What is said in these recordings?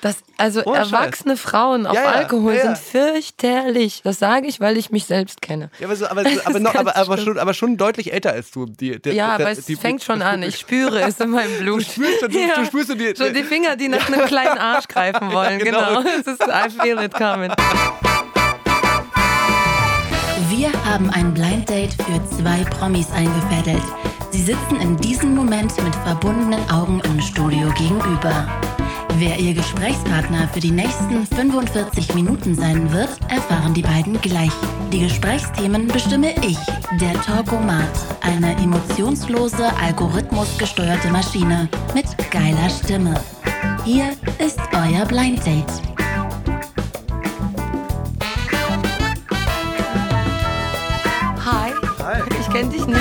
Das, also Scheiß. erwachsene Frauen auf Ja, ja, Alkohol ja, ja. sind fürchterlich. Das sage ich, weil ich mich selbst kenne. Ja, aber, so, aber, aber, noch, aber, aber, schon, aber schon deutlich älter als du. Die, der, Ja, der, aber es die- fängt schon an. Ich spüre es in meinem Blut. Du spürst, du, du spürst die, So die Finger, die nach einem kleinen Arsch greifen wollen. genau. genau. Es ist I feel it coming. Wir haben ein Blind Date für zwei Promis eingefädelt. Sie sitzen in diesem Moment mit verbundenen Augen im Studio gegenüber. Wer ihr Gesprächspartner für die nächsten 45 Minuten sein wird, erfahren die beiden gleich. Die Gesprächsthemen bestimme ich, der Talkomat, eine emotionslose, algorithmusgesteuerte Maschine mit geiler Stimme. Hier ist euer Blind Date. Hi. Hi. Ich kenne dich nicht.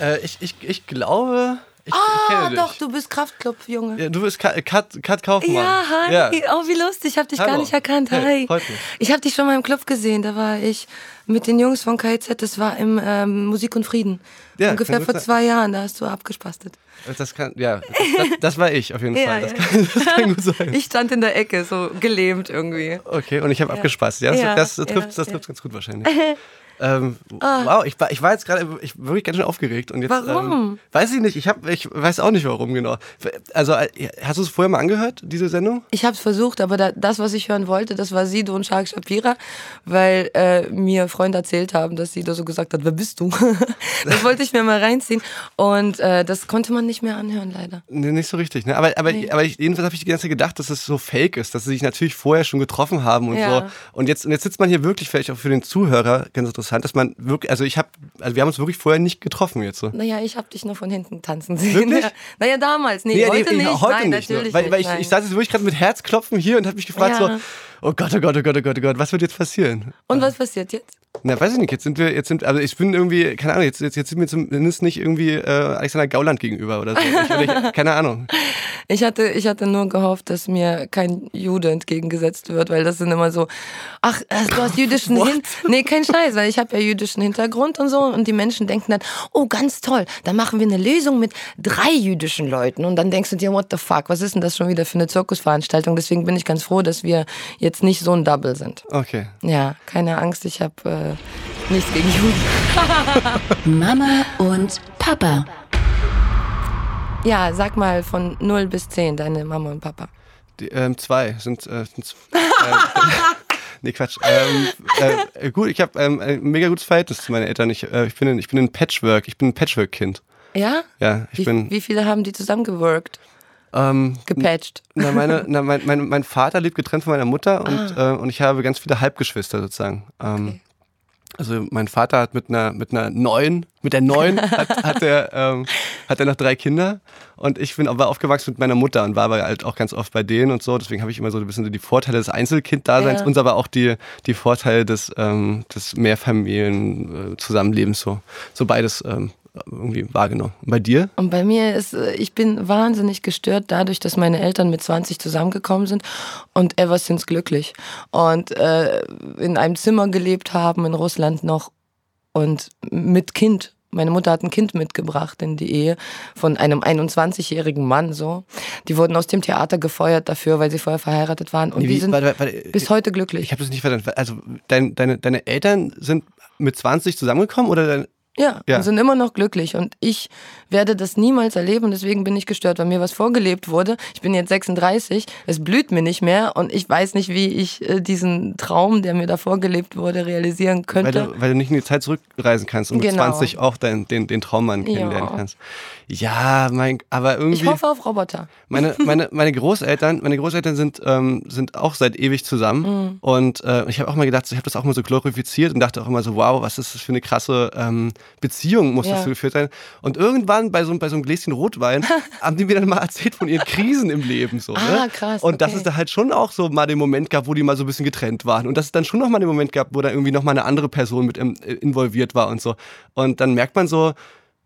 Äh, ich, ich, ich glaube, ich, Ah, doch, du bist Kraftklopf-Junge. Ja, du bist Kat, Kat, Kat Kaufmann. Ja, hi. Ja. Oh, wie lustig. Ich habe dich gar Hallo. nicht erkannt. Hi. Hey, freut mich. Ich habe dich schon mal im Club gesehen. Da war ich mit den Jungs von KIZ. Das war im ähm, Musik und Frieden. Ja, Ungefähr vor sein. zwei Jahren. Da hast du abgespastet. Das kann, ja, das, das, war ich auf jeden Fall. Das, kann, das kann gut sein. Ich stand in der Ecke, so gelähmt irgendwie. Okay, und ich habe abgespasst. Ja, das, das, trifft, das ja. trifft ganz gut wahrscheinlich. ähm, Wow, ich war, ich war jetzt gerade wirklich ganz schön aufgeregt. Und jetzt, Warum? Ähm, weiß ich nicht, ich, hab, ich weiß auch nicht warum genau. Also, äh, hast du es vorher mal angehört, diese Sendung? Ich habe es versucht, aber da, das, was ich hören wollte, das war Sido und Shark Shapira, weil äh, mir Freunde erzählt haben, dass Sido so gesagt hat, wer bist du? das wollte ich mir mal reinziehen und äh, das konnte man nicht mehr anhören, leider. Nee, nicht so richtig, ne? Aber, aber, Nee. aber ich, jedenfalls habe ich die ganze Zeit gedacht, dass es so fake ist, dass sie sich natürlich vorher schon getroffen haben und Ja. so. Und jetzt, und jetzt sitzt man hier wirklich, vielleicht auch für den Zuhörer ganz interessant, dass man wirklich, also ich habe, also wir haben uns wirklich vorher nicht getroffen jetzt so. Naja, ich habe dich nur von hinten tanzen sehen. Wirklich? Ja. Naja, damals. Nee, Nee, heute nee, nicht. Heute Nein, nicht. natürlich Nur, weil, weil ich, ich saß jetzt wirklich gerade mit Herzklopfen hier und habe mich gefragt Ja. so, oh Gott, oh Gott, oh Gott, oh Gott, oh Gott, was wird jetzt passieren? und was passiert jetzt? Na, weiß ich nicht, jetzt sind wir, jetzt sind, also ich bin irgendwie, keine Ahnung, jetzt, jetzt, jetzt sind wir zumindest nicht irgendwie äh, Alexander Gauland gegenüber oder so. Ich, ich, keine Ahnung. Ich hatte, ich hatte nur gehofft, dass mir kein Jude entgegengesetzt wird, weil das sind immer so, ach, äh, du hast jüdischen Hintergrund. Nee, kein Scheiß, weil ich habe ja jüdischen Hintergrund und so und die Menschen denken dann, oh, ganz toll, dann machen wir eine Lösung mit drei jüdischen Leuten und dann denkst du dir, what the fuck, was ist denn das schon wieder für eine Zirkusveranstaltung? Deswegen bin ich ganz froh, dass wir jetzt nicht so ein Double sind. Okay. Ja, keine Angst, ich habe äh, nichts gegen Juden. Mama und Papa. Ja, sag mal von 0 bis 10, deine Mama und Papa. Die, ähm, zwei sind, äh, sind äh, nee, Quatsch. Ähm, äh, gut, ich habe ähm, ein mega gutes Verhältnis zu meinen Eltern. Ich, äh, ich, bin, ein, ich bin ein Patchwork, ich bin ein Patchwork-Kind. Ja? Ja, ich Wie, bin. wie viele haben die zusammengeworkt? Ähm, Gepatcht. na, meine, na, mein, mein, mein Vater lebt getrennt von meiner Mutter und, Ah. äh, und ich habe ganz viele Halbgeschwister sozusagen. Ähm, Also mein Vater hat mit einer mit einer neuen, mit der neuen hat, hat er ähm, hat er noch drei Kinder und ich bin aber aufgewachsen mit meiner Mutter und war aber halt auch ganz oft bei denen und so. Deswegen habe ich immer so ein bisschen so die Vorteile des Einzelkind-Daseins Ja. und aber auch die die Vorteile des ähm, des Mehrfamilien-Zusammenlebens so so beides ähm, irgendwie wahrgenommen. Und bei dir? Und bei mir ist, äh, ich bin wahnsinnig gestört dadurch, dass meine Eltern mit 20 zusammengekommen sind und ever since glücklich. Und äh, in einem Zimmer gelebt haben in Russland noch und mit Kind. Meine Mutter hat ein Kind mitgebracht in die Ehe von einem 21-jährigen Mann so. Die wurden aus dem Theater gefeuert dafür, weil sie vorher verheiratet waren. Und Nee, die wie- sind warte, warte, bis heute glücklich. Ich habe das nicht verstanden. Also dein, deine, deine Eltern sind mit 20 zusammengekommen oder dein, Ja, Ja. und sind immer noch glücklich. Und ich werde das niemals erleben, deswegen bin ich gestört, weil mir was vorgelebt wurde. Ich bin jetzt 36, es blüht mir nicht mehr und ich weiß nicht, wie ich äh, diesen Traum, der mir da vorgelebt wurde, realisieren weil, könnte. du, weil du nicht in die Zeit zurückreisen kannst und mit Genau. 20 auch dein, den, den Traummann Ja. kennenlernen kannst. Ja, mein, aber irgendwie. ich hoffe auf Roboter. Meine, meine, meine Großeltern, meine Großeltern sind, ähm, sind auch seit ewig zusammen. Mhm. Und äh, ich habe auch mal gedacht, ich habe das auch mal so glorifiziert und dachte auch immer so, wow, was ist das für eine krasse ähm, Beziehung, muss das Ja. so geführt sein. Und irgendwann bei so, bei so einem Gläschen Rotwein haben die mir dann mal erzählt von ihren Krisen im Leben. So, Ah, ne? krass, Und dass okay. es da halt schon auch so mal den Moment gab, wo die mal so ein bisschen getrennt waren. Und dass es dann schon noch mal den Moment gab, wo da irgendwie noch mal eine andere Person mit ähm, involviert war und so. Und dann merkt man so,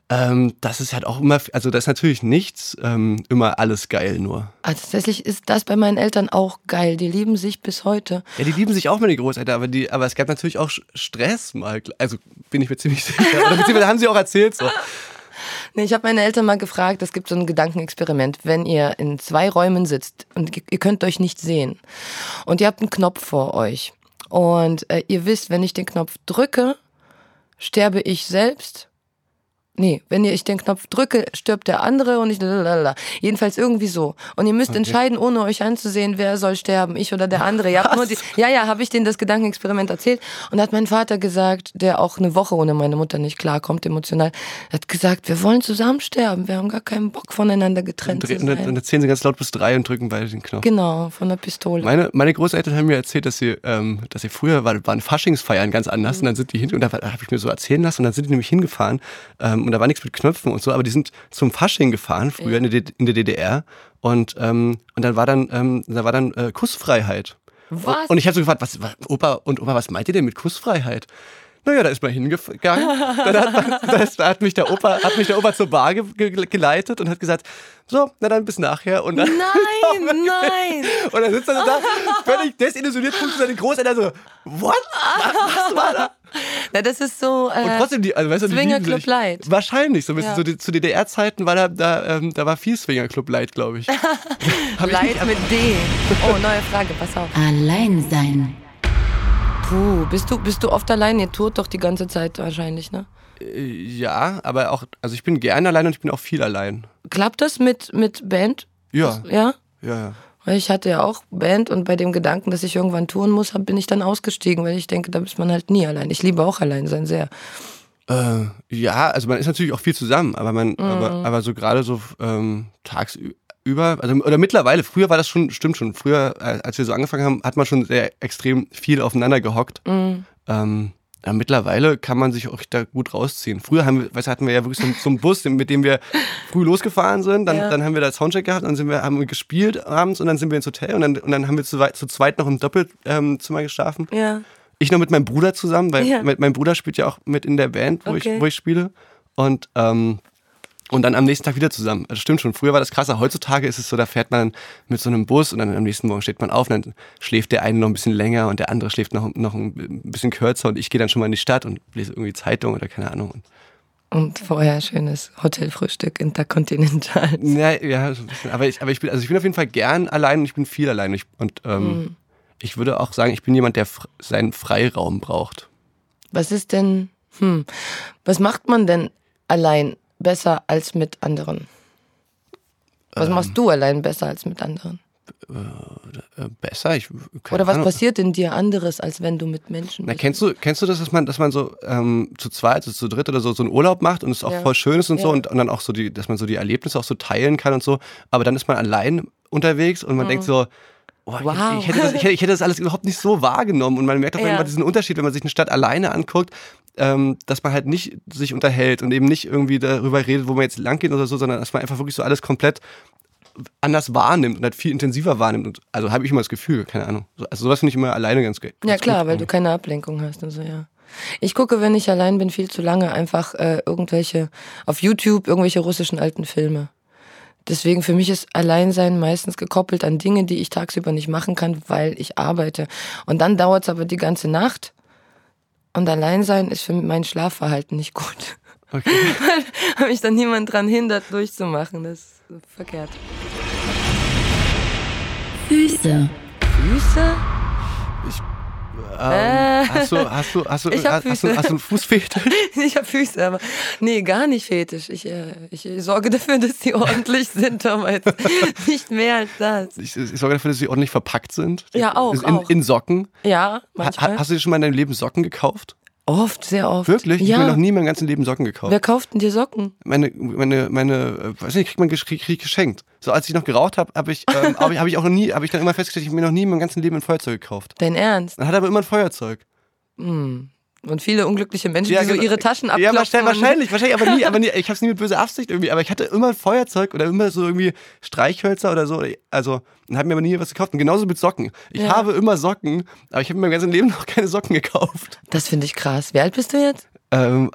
ähm, das ist halt auch immer, also da ist natürlich nichts ähm, immer alles geil nur. Also tatsächlich ist das bei meinen Eltern auch geil. Die lieben sich bis heute. Ja, die lieben sich auch meine Großeltern, aber, die, aber es gab natürlich auch Stress mal. Also bin ich mir ziemlich sicher. Oder beziehungsweise haben sie auch erzählt so. Nee, ich habe meine Eltern mal gefragt, es gibt so ein Gedankenexperiment, wenn ihr in zwei Räumen sitzt und ihr könnt euch nicht sehen und ihr habt einen Knopf vor euch und äh, ihr wisst, wenn ich den Knopf drücke, sterbe ich selbst Nee, wenn ihr ich den Knopf drücke, stirbt der andere und ich lalala. Jedenfalls irgendwie so. Und ihr müsst okay. entscheiden, ohne euch anzusehen, wer soll sterben, ich oder der andere. Ihr habt nur die, ja, ja, habe ich denen das Gedankenexperiment erzählt und hat mein Vater gesagt, der auch eine Woche ohne meine Mutter nicht klarkommt emotional, hat gesagt, wir wollen zusammen sterben, wir haben gar keinen Bock voneinander getrennt und, zu sein. Und dann zählen sie ganz laut bis drei und drücken beide den Knopf. Genau, von der Pistole. Meine, meine Großeltern haben mir erzählt, dass sie, ähm, dass sie früher war, waren Faschingsfeiern ganz anders mhm. und dann sind die hin und da habe ich mir so erzählen lassen und dann sind die nämlich hingefahren ähm, und da war nichts mit Knöpfen und so, aber die sind zum Fasching gefahren, früher ja. in, der, in, der, DDR. Und, ähm, und dann war dann, ähm, da war dann äh, Kussfreiheit. Was? Und ich habe so gefragt, was, was, Opa und Oma, was meint ihr denn mit Kussfreiheit? Naja, da ist man hingegangen. Dann hat, man, das, da hat, mich der Opa, hat mich der Opa zur Bar ge ge geleitet und hat gesagt, so, na dann bis nachher. Und dann, nein, nein. Und dann sitzt er da, völlig desillusioniert, guckt seine Großeltern so, what? Was, was war da? Na, das ist so. Äh, und trotzdem, die, also, weißt du, Swinger Club Light. Wahrscheinlich, so, ja. so die, zu DDR-Zeiten war da, da, ähm, da war viel Swinger Club Light, glaube ich. Light mit D. Oh, neue Frage, pass auf. Allein sein. Puh, bist du, bist du oft allein? Ihr tourt doch die ganze Zeit wahrscheinlich, ne? Äh, ja, aber auch, also ich bin gerne allein und ich bin auch viel allein. Klappt das mit, mit Band? Ja. Ja? Ja, ja. Weil ich hatte ja auch Band und bei dem Gedanken, dass ich irgendwann touren muss, bin ich dann ausgestiegen, weil ich denke, da ist man halt nie allein. Ich liebe auch allein sein sehr. Äh, ja, also man ist natürlich auch viel zusammen, aber man, mhm. aber, aber so gerade so ähm, tagsüber über, also oder mittlerweile, früher war das schon, stimmt schon, früher, äh, als wir so angefangen haben, hat man schon sehr extrem viel aufeinander gehockt. Mhm. Ähm, ja, mittlerweile kann man sich auch da gut rausziehen. Früher haben wir, weißt, hatten wir ja wirklich so, so einen Bus, mit dem wir früh losgefahren sind. Dann, ja. dann haben wir da Soundcheck gehabt, dann sind wir, haben wir gespielt abends und dann sind wir ins Hotel und dann, und dann haben wir zu, zu zweit noch im Doppelzimmer geschlafen. Ja. Ich noch mit meinem Bruder zusammen, weil ja. mein Bruder spielt ja auch mit in der Band, wo, okay. ich, wo ich spiele. Und ähm, und dann am nächsten Tag wieder zusammen. Das also stimmt schon. Früher war das krasser. Heutzutage ist es so, da fährt man mit so einem Bus und dann am nächsten Morgen steht man auf und dann schläft der eine noch ein bisschen länger und der andere schläft noch, noch ein bisschen kürzer und ich gehe dann schon mal in die Stadt und lese irgendwie Zeitung oder keine Ahnung. Und vorher schönes Hotelfrühstück Intercontinental. Ja, ja, so ein bisschen. Aber ich, aber ich bin, also ich bin auf jeden Fall gern allein und ich bin viel allein. Und, und ähm, mhm. ich würde auch sagen, ich bin jemand, der seinen Freiraum braucht. Was ist denn, hm, was macht man denn allein? Besser als mit anderen? Was ähm, machst du allein besser als mit anderen? Äh, äh besser? Ich, Oder was Ahnung. passiert in dir anderes, als wenn du mit Menschen bist? Na, kennst du, kennst du das, dass man, dass man so ähm, zu zweit, also zu dritt oder so, so einen Urlaub macht und es auch ja. voll schön ist und ja. so und, und, dann auch so die, dass man so die Erlebnisse auch so teilen kann und so, aber dann ist man allein unterwegs und man mhm. denkt so, Oh, wow. ich, hätte das, ich, hätte, ich, hätte das, alles überhaupt nicht so wahrgenommen. Und man merkt auch ja. immer diesen Unterschied, wenn man sich eine Stadt alleine anguckt, ähm, dass man halt nicht sich unterhält und eben nicht irgendwie darüber redet, wo man jetzt lang geht oder so, sondern dass man einfach wirklich so alles komplett anders wahrnimmt und halt viel intensiver wahrnimmt. Und, also habe ich immer das Gefühl, keine Ahnung. Also sowas finde ich immer alleine ganz geil. Ja klar, gut. weil du keine Ablenkung hast und so, ja. Ich gucke, wenn ich allein bin, viel zu lange einfach äh, irgendwelche, auf YouTube irgendwelche russischen alten Filme. Deswegen für mich ist Alleinsein meistens gekoppelt an Dinge, die ich tagsüber nicht machen kann, weil ich arbeite. Und dann dauert es aber die ganze Nacht. Und Alleinsein ist für mein Schlafverhalten nicht gut. Okay. weil mich dann niemand dran hindert, durchzumachen. Das ist verkehrt. Füße. Füße? Ähm, äh. Hast du, hast du, hast du, ich hab hast, du, hast du einen Fußfetisch? ich habe Füße, aber nee, gar nicht fetisch. Ich, äh, ich sorge dafür, dass sie ordentlich sind, jetzt nicht mehr als das. Ich, ich, sorge dafür, dass sie ordentlich verpackt sind. Ja, auch. In, auch. in Socken. Ja, manchmal. Ha, hast du dir schon mal in deinem Leben Socken gekauft? Oft, sehr oft. Wirklich? Ja. Ich habe mir noch nie in meinem ganzen Leben Socken gekauft. Wer kauft denn dir Socken? Meine, meine, meine, äh, weiß nicht, kriegt man krieg, krieg geschenkt. So als ich noch geraucht habe, habe ich, ähm, hab ich, hab ich auch noch nie, habe ich dann immer festgestellt, ich habe mir noch nie in meinem ganzen Leben ein Feuerzeug gekauft. Dein Ernst? Dann hat aber immer ein Feuerzeug. Hm. Und viele unglückliche Menschen, ja, die so genau. ihre Taschen abklopfen. Ja, wahrscheinlich, wahrscheinlich, aber nie, aber nie, ich habe es nie mit böser Absicht irgendwie, aber ich hatte immer ein Feuerzeug oder immer so irgendwie Streichhölzer oder so, also, und habe mir aber nie was gekauft. Und genauso mit Socken. Ich ja. habe immer Socken, aber ich habe mir mein ganzes Leben noch keine Socken gekauft. Das finde ich krass. Wie alt bist du jetzt? Ähm,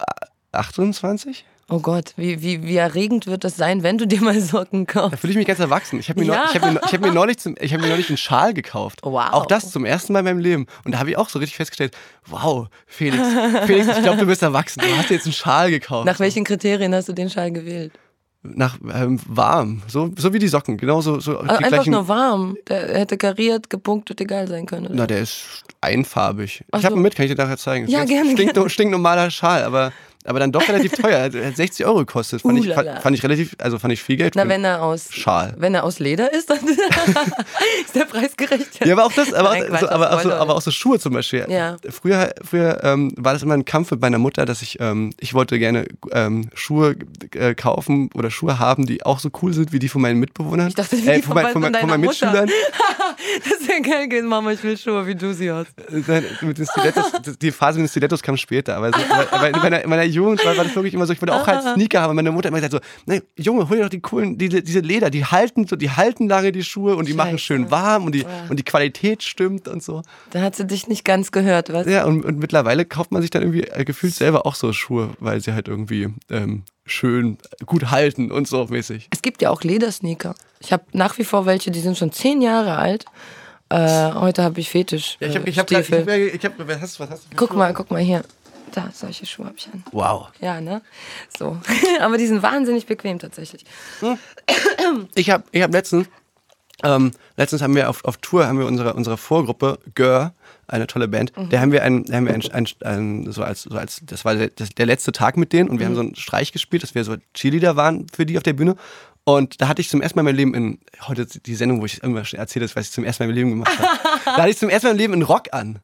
28. Oh Gott, wie, wie, wie erregend wird das sein, wenn du dir mal Socken Da kaufst? fühle ich mich ganz erwachsen. Ich habe mir, Ja. ich hab mir, ich hab mir, neulich zum- ich hab mir neulich einen Schal gekauft. Wow. Auch das zum ersten Mal in meinem Leben. Und da habe ich auch so richtig festgestellt, wow, Felix, Felix, ich glaube, du bist erwachsen. Du hast dir jetzt einen Schal gekauft. Nach welchen Kriterien hast du den Schal gewählt? Nach ähm, warm. So, so wie die Socken. Genauso so die Ah, Einfach gleichen. nur warm. Der hätte kariert, gepunktet, egal sein können. oder? Na, der ist einfarbig. Ach Ich habe so. ihn mit, kann ich dir nachher zeigen. Ja, gerne, Stink, gerne. Stinknormaler Schal, aber, aber dann doch relativ teuer. Er hat 60 Euro gekostet. Fand, ich, Ulala. fand, fand ich relativ, also fand ich viel Geld. Na, wenn er aus Schal. Wenn er aus Leder ist, dann ist der Preis gerecht. Ja, aber auch das, aber, Nein, auch, so, aber, auch so, aber auch so Schuhe zum Beispiel. Ja. Früher, früher ähm, war das immer ein Kampf mit meiner Mutter, dass ich, ähm, ich wollte gerne ähm, Schuhe äh, kaufen oder Schuhe haben, die auch so cool sind wie die von meinen Mitbewohnern. Ich dachte, wie äh, die von, mein, von von, von meinen Mutter. Mitschülern. Das wäre geil gewesen, Mama, ich will Schuhe, wie du sie hast. Äh, mit den Stilettos, die Phase mit den Stilettos kam später, aber, so, aber, aber in, meiner, in meiner Jugend war, war das wirklich immer so, ich wollte auch halt Sneaker haben. Meine Mutter hat immer gesagt so, ne, Junge, hol dir doch die coolen, diese, diese Leder, die halten so, die halten lange die Schuhe und die machen Scheiße. schön warm und die, und die Qualität stimmt und so. Da hat sie dich nicht ganz gehört, was? Ja, und, und mittlerweile kauft man sich dann irgendwie äh, gefühlt selber auch so Schuhe, weil sie halt irgendwie ähm, schön gut halten und so mäßig. Es gibt ja auch Ledersneaker. Ich habe nach wie vor welche, die sind schon zehn Jahre alt. Äh, heute habe ich Fetisch. Ja, ich hab, äh, ich hab, ich hab, ich hab, was hast, was hast du? Guck Schuhe? mal, guck mal hier. Da, solche Schuhe habe ich an. Wow. Ja, ne? So. Aber die sind wahnsinnig bequem tatsächlich. Ich habe ich hab letztens, ähm, letztens haben wir auf, auf Tour, haben wir unsere, unsere Vorgruppe, Gör, eine tolle Band, Mhm. da haben wir ein, da haben wir ein, ein, ein, so als, so als, das war der, das, der letzte Tag mit denen und wir haben Mhm. so einen Streich gespielt, dass wir so Cheerleader waren für die auf der Bühne. Und da hatte ich zum ersten Mal in meinem Leben in, heute die Sendung, wo ich immer erzähle, das, was ich zum ersten Mal in meinem Leben gemacht habe. da hatte ich zum ersten Mal in meinem Leben einen Rock an.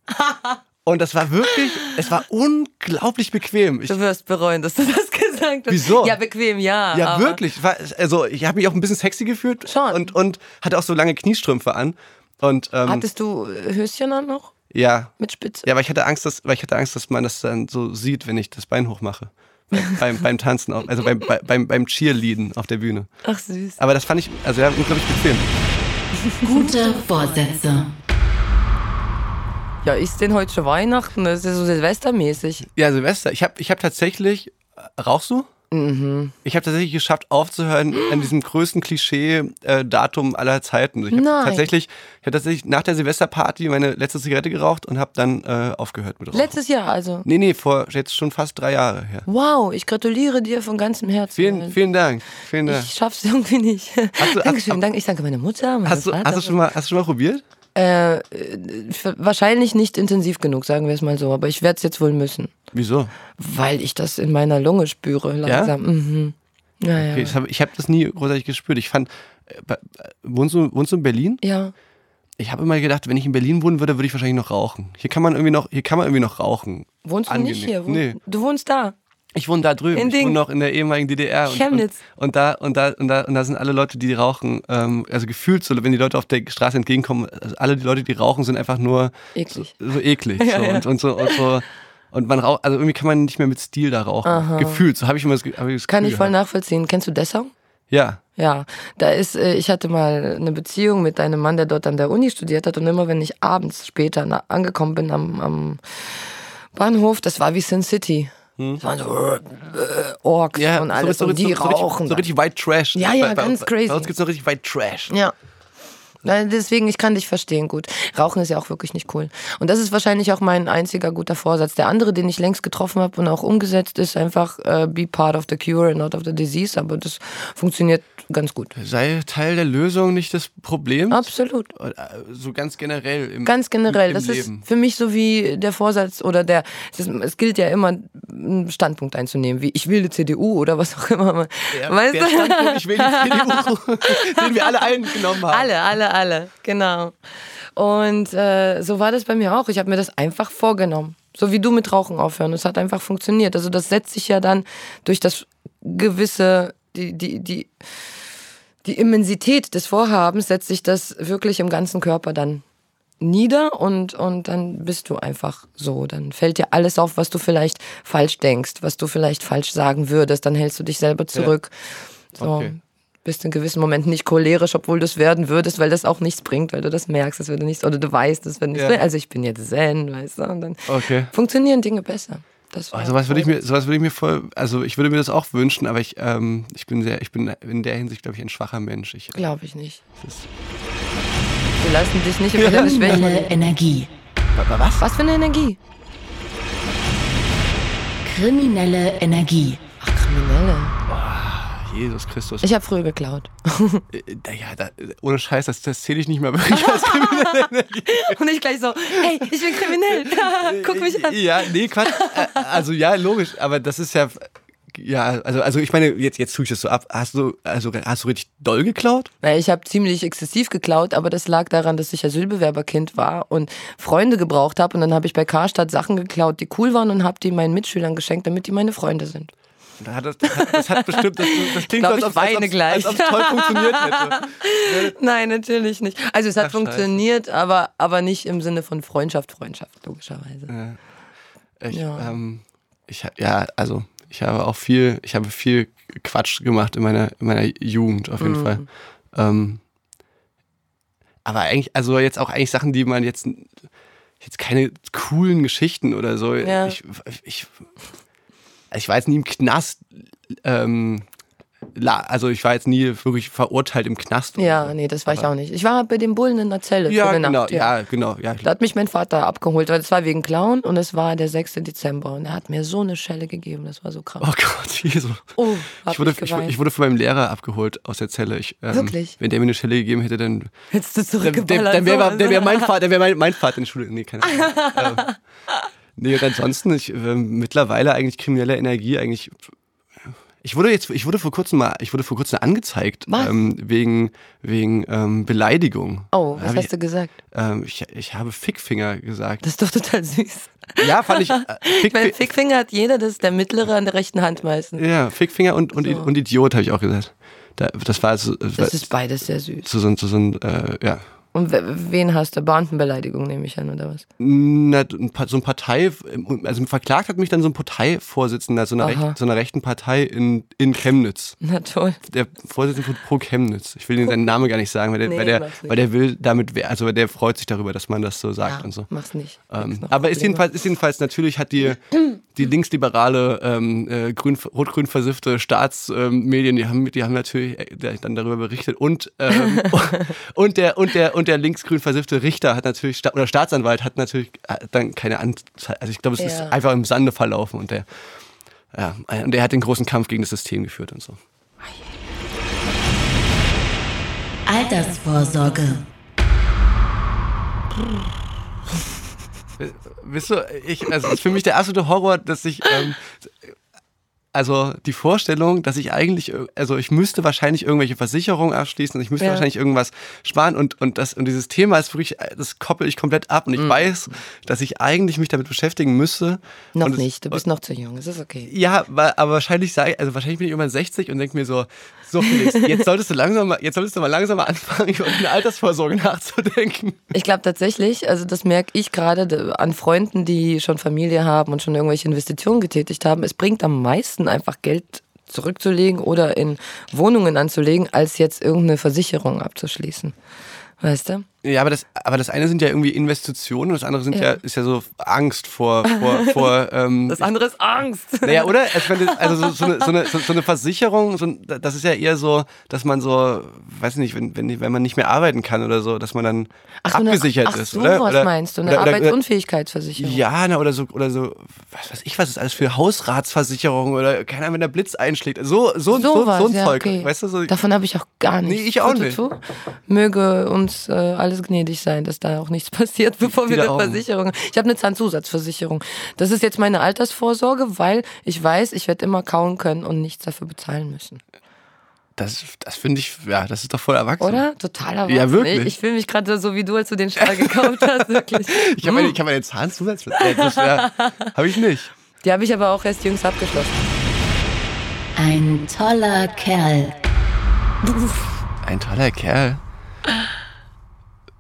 Und das war wirklich, es war unglaublich bequem. Ich, Du wirst bereuen, dass du das gesagt hast. Wieso? Ja, bequem, ja. ja, aber wirklich. War, also ich habe mich auch ein bisschen sexy gefühlt Schon. und und hatte auch so lange Kniestrümpfe an und ähm, Hattest du Höschen an noch? ja, Mit Spitze? ja, aber ich hatte Angst, dass, weil ich hatte Angst, dass man das dann so sieht, wenn ich das Bein hochmache Bei- beim beim Tanzen, auch, also beim bei- beim beim Cheerleaden auf der Bühne. Ach süß. Aber das fand ich, also ja, unglaublich bequem. Gute Vorsätze. Ja, ist denn heute schon Weihnachten? Das ist ja so silvestermäßig. Ja, Silvester. Ich habe ich hab tatsächlich, äh, rauchst du? Mhm. Ich habe tatsächlich geschafft, aufzuhören an diesem größten Klischee-Datum aller Zeiten. Ich habe tatsächlich, ich hab tatsächlich nach der Silvesterparty meine letzte Zigarette geraucht und habe dann äh, aufgehört mit Rauchen. Letztes Jahr also. Nee, nee, vor jetzt schon fast drei Jahre her. Wow, ich gratuliere dir von ganzem Herzen. Vielen, vielen Dank. Vielen Dank. Ich schaff's irgendwie nicht. Hast du- Dankeschön, hast- danke. Ich danke meiner Mutter, Hast du, hast, du schon mal, hast du schon mal probiert? Äh, äh, wahrscheinlich nicht intensiv genug, sagen wir es mal so, aber ich werde es jetzt wohl müssen, Wieso? weil ich das in meiner Lunge spüre langsam. Mhm. Ja, ja. Okay, das hab, ich habe das nie großartig gespürt. Ich fand, äh, äh, wohnst du, wohnst du in Berlin? ja. Ich habe immer gedacht, wenn ich in Berlin wohnen würde, würde ich wahrscheinlich noch rauchen. Hier kann man irgendwie noch, hier kann man irgendwie noch rauchen. Wohnst du Angenehm. nicht hier? Wo- Nee. Du wohnst da. Ich wohne da drüben. In ich wohne noch in der ehemaligen DDR. Und, Chemnitz. Und, und, da, und, da, und, da, und da sind alle Leute, die rauchen, ähm, also gefühlt so, wenn die Leute auf der Straße entgegenkommen, also alle die Leute, die rauchen, sind einfach nur Eklig. so, so eklig. Ja, so, ja. Und, und so. Und so und man raucht, also irgendwie kann man nicht mehr mit Stil da rauchen. Gefühlt, so habe ich immer das, hab ich das Kann Gefühl ich voll nachvollziehen. Kennst du Dessau? Ja. Ja, da ist, äh, ich hatte mal eine Beziehung mit einem Mann, der dort an der Uni studiert hat und immer wenn ich abends später angekommen bin am, am Bahnhof, das war wie Sin City. Das waren so äh, Orks Hm. Ja, und alles so, und die so, so, rauchen. Richtig, so richtig White Trash. Ja, ja, bei, ganz bei, crazy. Bei uns gibt es noch richtig White Trash. Ja. Deswegen, ich kann dich verstehen, gut. Rauchen ist ja auch wirklich nicht cool. Und das ist wahrscheinlich auch mein einziger guter Vorsatz. Der andere, den ich längst getroffen habe und auch umgesetzt, ist einfach äh, be part of the cure and not of the disease. Aber das funktioniert ganz gut. Sei Teil der Lösung, nicht des Problems. Absolut. Äh, So ganz generell im Ganz generell. im Das Leben. ist für mich so wie der Vorsatz oder der, es, ist, es gilt ja immer, einen Standpunkt einzunehmen, wie ich will die CDU oder was auch immer. Der, weißt der du? Standpunkt, ich will die CDU, den wir alle eingenommen haben. Alle, alle, alle, genau. Und äh, so war das bei mir auch. Ich habe mir das einfach vorgenommen. So wie du mit Rauchen aufhören. Es hat einfach funktioniert. Also das setzt sich ja dann durch das gewisse, die, die, die, die Immensität des Vorhabens setzt sich das wirklich im ganzen Körper dann nieder und, und dann bist du einfach so. Dann fällt dir alles auf, was du vielleicht falsch denkst, was du vielleicht falsch sagen würdest. Dann hältst du dich selber zurück. So. Okay. Bist in gewissen Momenten nicht cholerisch, obwohl du es werden würdest, weil das auch nichts bringt, weil du das merkst, das würde nichts, oder du weißt, das wird nichts. Ja. Also ich bin jetzt Zen, weißt du, und dann Okay. funktionieren Dinge besser. Das Oh, sowas würde ich mir, sowas würde ich mir voll, also ich würde mir das auch wünschen, aber ich, ähm, ich bin sehr, ich bin in der Hinsicht, glaube ich, ein schwacher Mensch. Ich, Glaube ich nicht. Wir lassen dich nicht über deine Kriminelle Schwächen. Energie. was? Was für eine Energie? Kriminelle Energie. Ach, Kriminelle. Jesus Christus. Ich habe früher geklaut. Äh, da- ohne Scheiß, das, das zähle ich nicht mehr wirklich als kriminelle Energie. Und ich gleich so, hey, ich bin kriminell. Guck mich an. Ja, nee, Quatsch. Also ja, logisch, aber das ist ja. Ja, also, also ich meine, jetzt, jetzt tue ich das so ab. Hast du, also hast du richtig doll geklaut? Na, Ich habe ziemlich exzessiv geklaut, aber das lag daran, dass ich Asylbewerberkind war und Freunde gebraucht habe. Und dann habe ich bei Karstadt Sachen geklaut, die cool waren und habe die meinen Mitschülern geschenkt, damit die meine Freunde sind. Hat das, hat, das hat bestimmt, das, das klingt so, ich als ob weine es toll funktioniert hätte. Nein, natürlich nicht. Also es hat Ach, scheiße. funktioniert, aber, aber nicht im Sinne von Freundschaft, Freundschaft, logischerweise. Ich, Ja. ähm, ich, ja, also ich habe auch viel, ich habe viel Quatsch gemacht in meiner, in meiner Jugend auf jeden Mhm. Fall. Ähm, aber eigentlich, also jetzt auch eigentlich Sachen, die man jetzt, jetzt keine coolen Geschichten oder so. Ja. Ich, ich, ich war jetzt nie im Knast. Ähm, also ich war jetzt nie wirklich verurteilt im Knast. Ja, so. nee, das war ich auch nicht. Ich war bei den Bullen in der Zelle. Ja, genau, Nacht, ja, genau, ja. Da hat mich mein Vater abgeholt, weil es war wegen Clown und es war der 6. Dezember und er hat mir so eine Schelle gegeben, das war so krass. Oh Gott, Jesus. Oh, Ich wurde, ich ich, wurde von meinem Lehrer abgeholt aus der Zelle. Ich, ähm, Wirklich? Wenn der mir eine Schelle gegeben hätte, dann. Hättest du Dann, der, zurückgeballert. dann wäre sowas, der wär mein Vater, der wäre mein, mein Vater in der Schule. Nee, keine Ahnung. ähm, nee, und ansonsten, ich, ähm, mittlerweile eigentlich kriminelle Energie eigentlich. Ich wurde jetzt, ich wurde vor kurzem mal, ich wurde vor kurzem angezeigt ähm, wegen wegen ähm, Beleidigung. Oh, was hast ich, du gesagt? ähm, ich, ich habe Fickfinger gesagt. Das ist doch total süß. Ja, fand ich. Äh, Ich meine, Fickfi- Fickfinger hat jeder, das ist der mittlere an der rechten Hand meistens. ja, Fickfinger und, und, So. und Idiot habe ich auch gesagt. Da, das war so, das war ist beides sehr süß. so, so, so, so äh, ja, Und we- wen hast du? Beamtenbeleidigung nehme ich an, oder was? Na, so ein Partei, also verklagt hat mich dann so ein Parteivorsitzender so einer, Aha. recht, so einer rechten Partei in, in Chemnitz. Na toll. Der Vorsitzende von Pro Chemnitz. Ich will den seinen Namen gar nicht sagen, weil der, Nee, weil der, weil der will damit, also der freut sich darüber, dass man das so sagt Ja, und so. mach's nicht. Ähm, aber ist jedenfalls, ist jedenfalls natürlich hat die, die linksliberale, ähm, äh, grün, rot-grün versiffte Staatsmedien, die haben, die haben natürlich äh, dann darüber berichtet und, ähm, und der, und der, und der linksgrün versiffte Richter hat natürlich, oder Staatsanwalt hat natürlich äh, dann keine Anzeige, also ich glaube, es ist Ja. einfach im Sande verlaufen und der, ja, und der hat den großen Kampf gegen das System geführt und so. Altersvorsorge. Wisst du, ich, also das ist für mich der absolute Horror, dass ich, ähm, also die Vorstellung, dass ich eigentlich, ir- also ich müsste wahrscheinlich irgendwelche Versicherungen abschließen, ich müsste Ja. wahrscheinlich irgendwas sparen und, und, das, und dieses Thema ist wirklich, das koppel ich komplett ab und ich weiß, dass ich eigentlich mich damit beschäftigen müsste. Noch nicht, du bist noch zu jung, es ist okay. Ja, aber wahrscheinlich sei, also wahrscheinlich bin ich irgendwann 60 und denke mir so, so Felix, jetzt solltest du langsam mal, jetzt solltest du mal langsam mal anfangen, über eine Altersvorsorge nachzudenken. Ich glaube tatsächlich, also das merke ich gerade an Freunden, die schon Familie haben und schon irgendwelche Investitionen getätigt haben. Es bringt am meisten einfach Geld zurückzulegen oder in Wohnungen anzulegen, als jetzt irgendeine Versicherung abzuschließen. Weißt du? Ja, aber das, aber das eine sind ja irgendwie Investitionen und das andere sind ja, Ja. ist ja so Angst vor, vor, vor ähm, Das andere ist Angst. Naja, oder? Also, das, also so, so, eine, so, eine, so eine Versicherung, so, das ist ja eher so, dass man so, weiß nicht, wenn, wenn, wenn man nicht mehr arbeiten kann oder so, dass man dann Ach, so eine- abgesichert ach, ist, so oder? was oder, meinst du? Eine oder, Arbeitsunfähigkeitsversicherung. Ja, na, oder so, oder so, was weiß ich, was ist alles für Hausratsversicherung oder keine Ahnung, wenn der Blitz einschlägt. So, so, so, Sowas, ein ja, Zeug. okay. Weißt du, so, Davon habe ich auch gar nichts. Nee, ich auch nicht. Möge uns äh, alles gnädig sein, dass da auch nichts passiert, bevor wir die eine. Versicherung. Ich habe eine Zahnzusatzversicherung. Das ist jetzt meine Altersvorsorge, weil ich weiß, ich werde immer kauen können und nichts dafür bezahlen müssen. das, das finde ich, ja, das ist doch voll erwachsen. Oder? Total erwachsen. Ja, wirklich. Ich fühle mich gerade so wie du, als du den Stahl gekauft hast, wirklich. Ich habe eine, ich hab eine Zahnzusatz. Ja, das ja, habe ich nicht. Die habe ich aber auch erst jüngst abgeschlossen. Ein toller Kerl. Ein toller Kerl.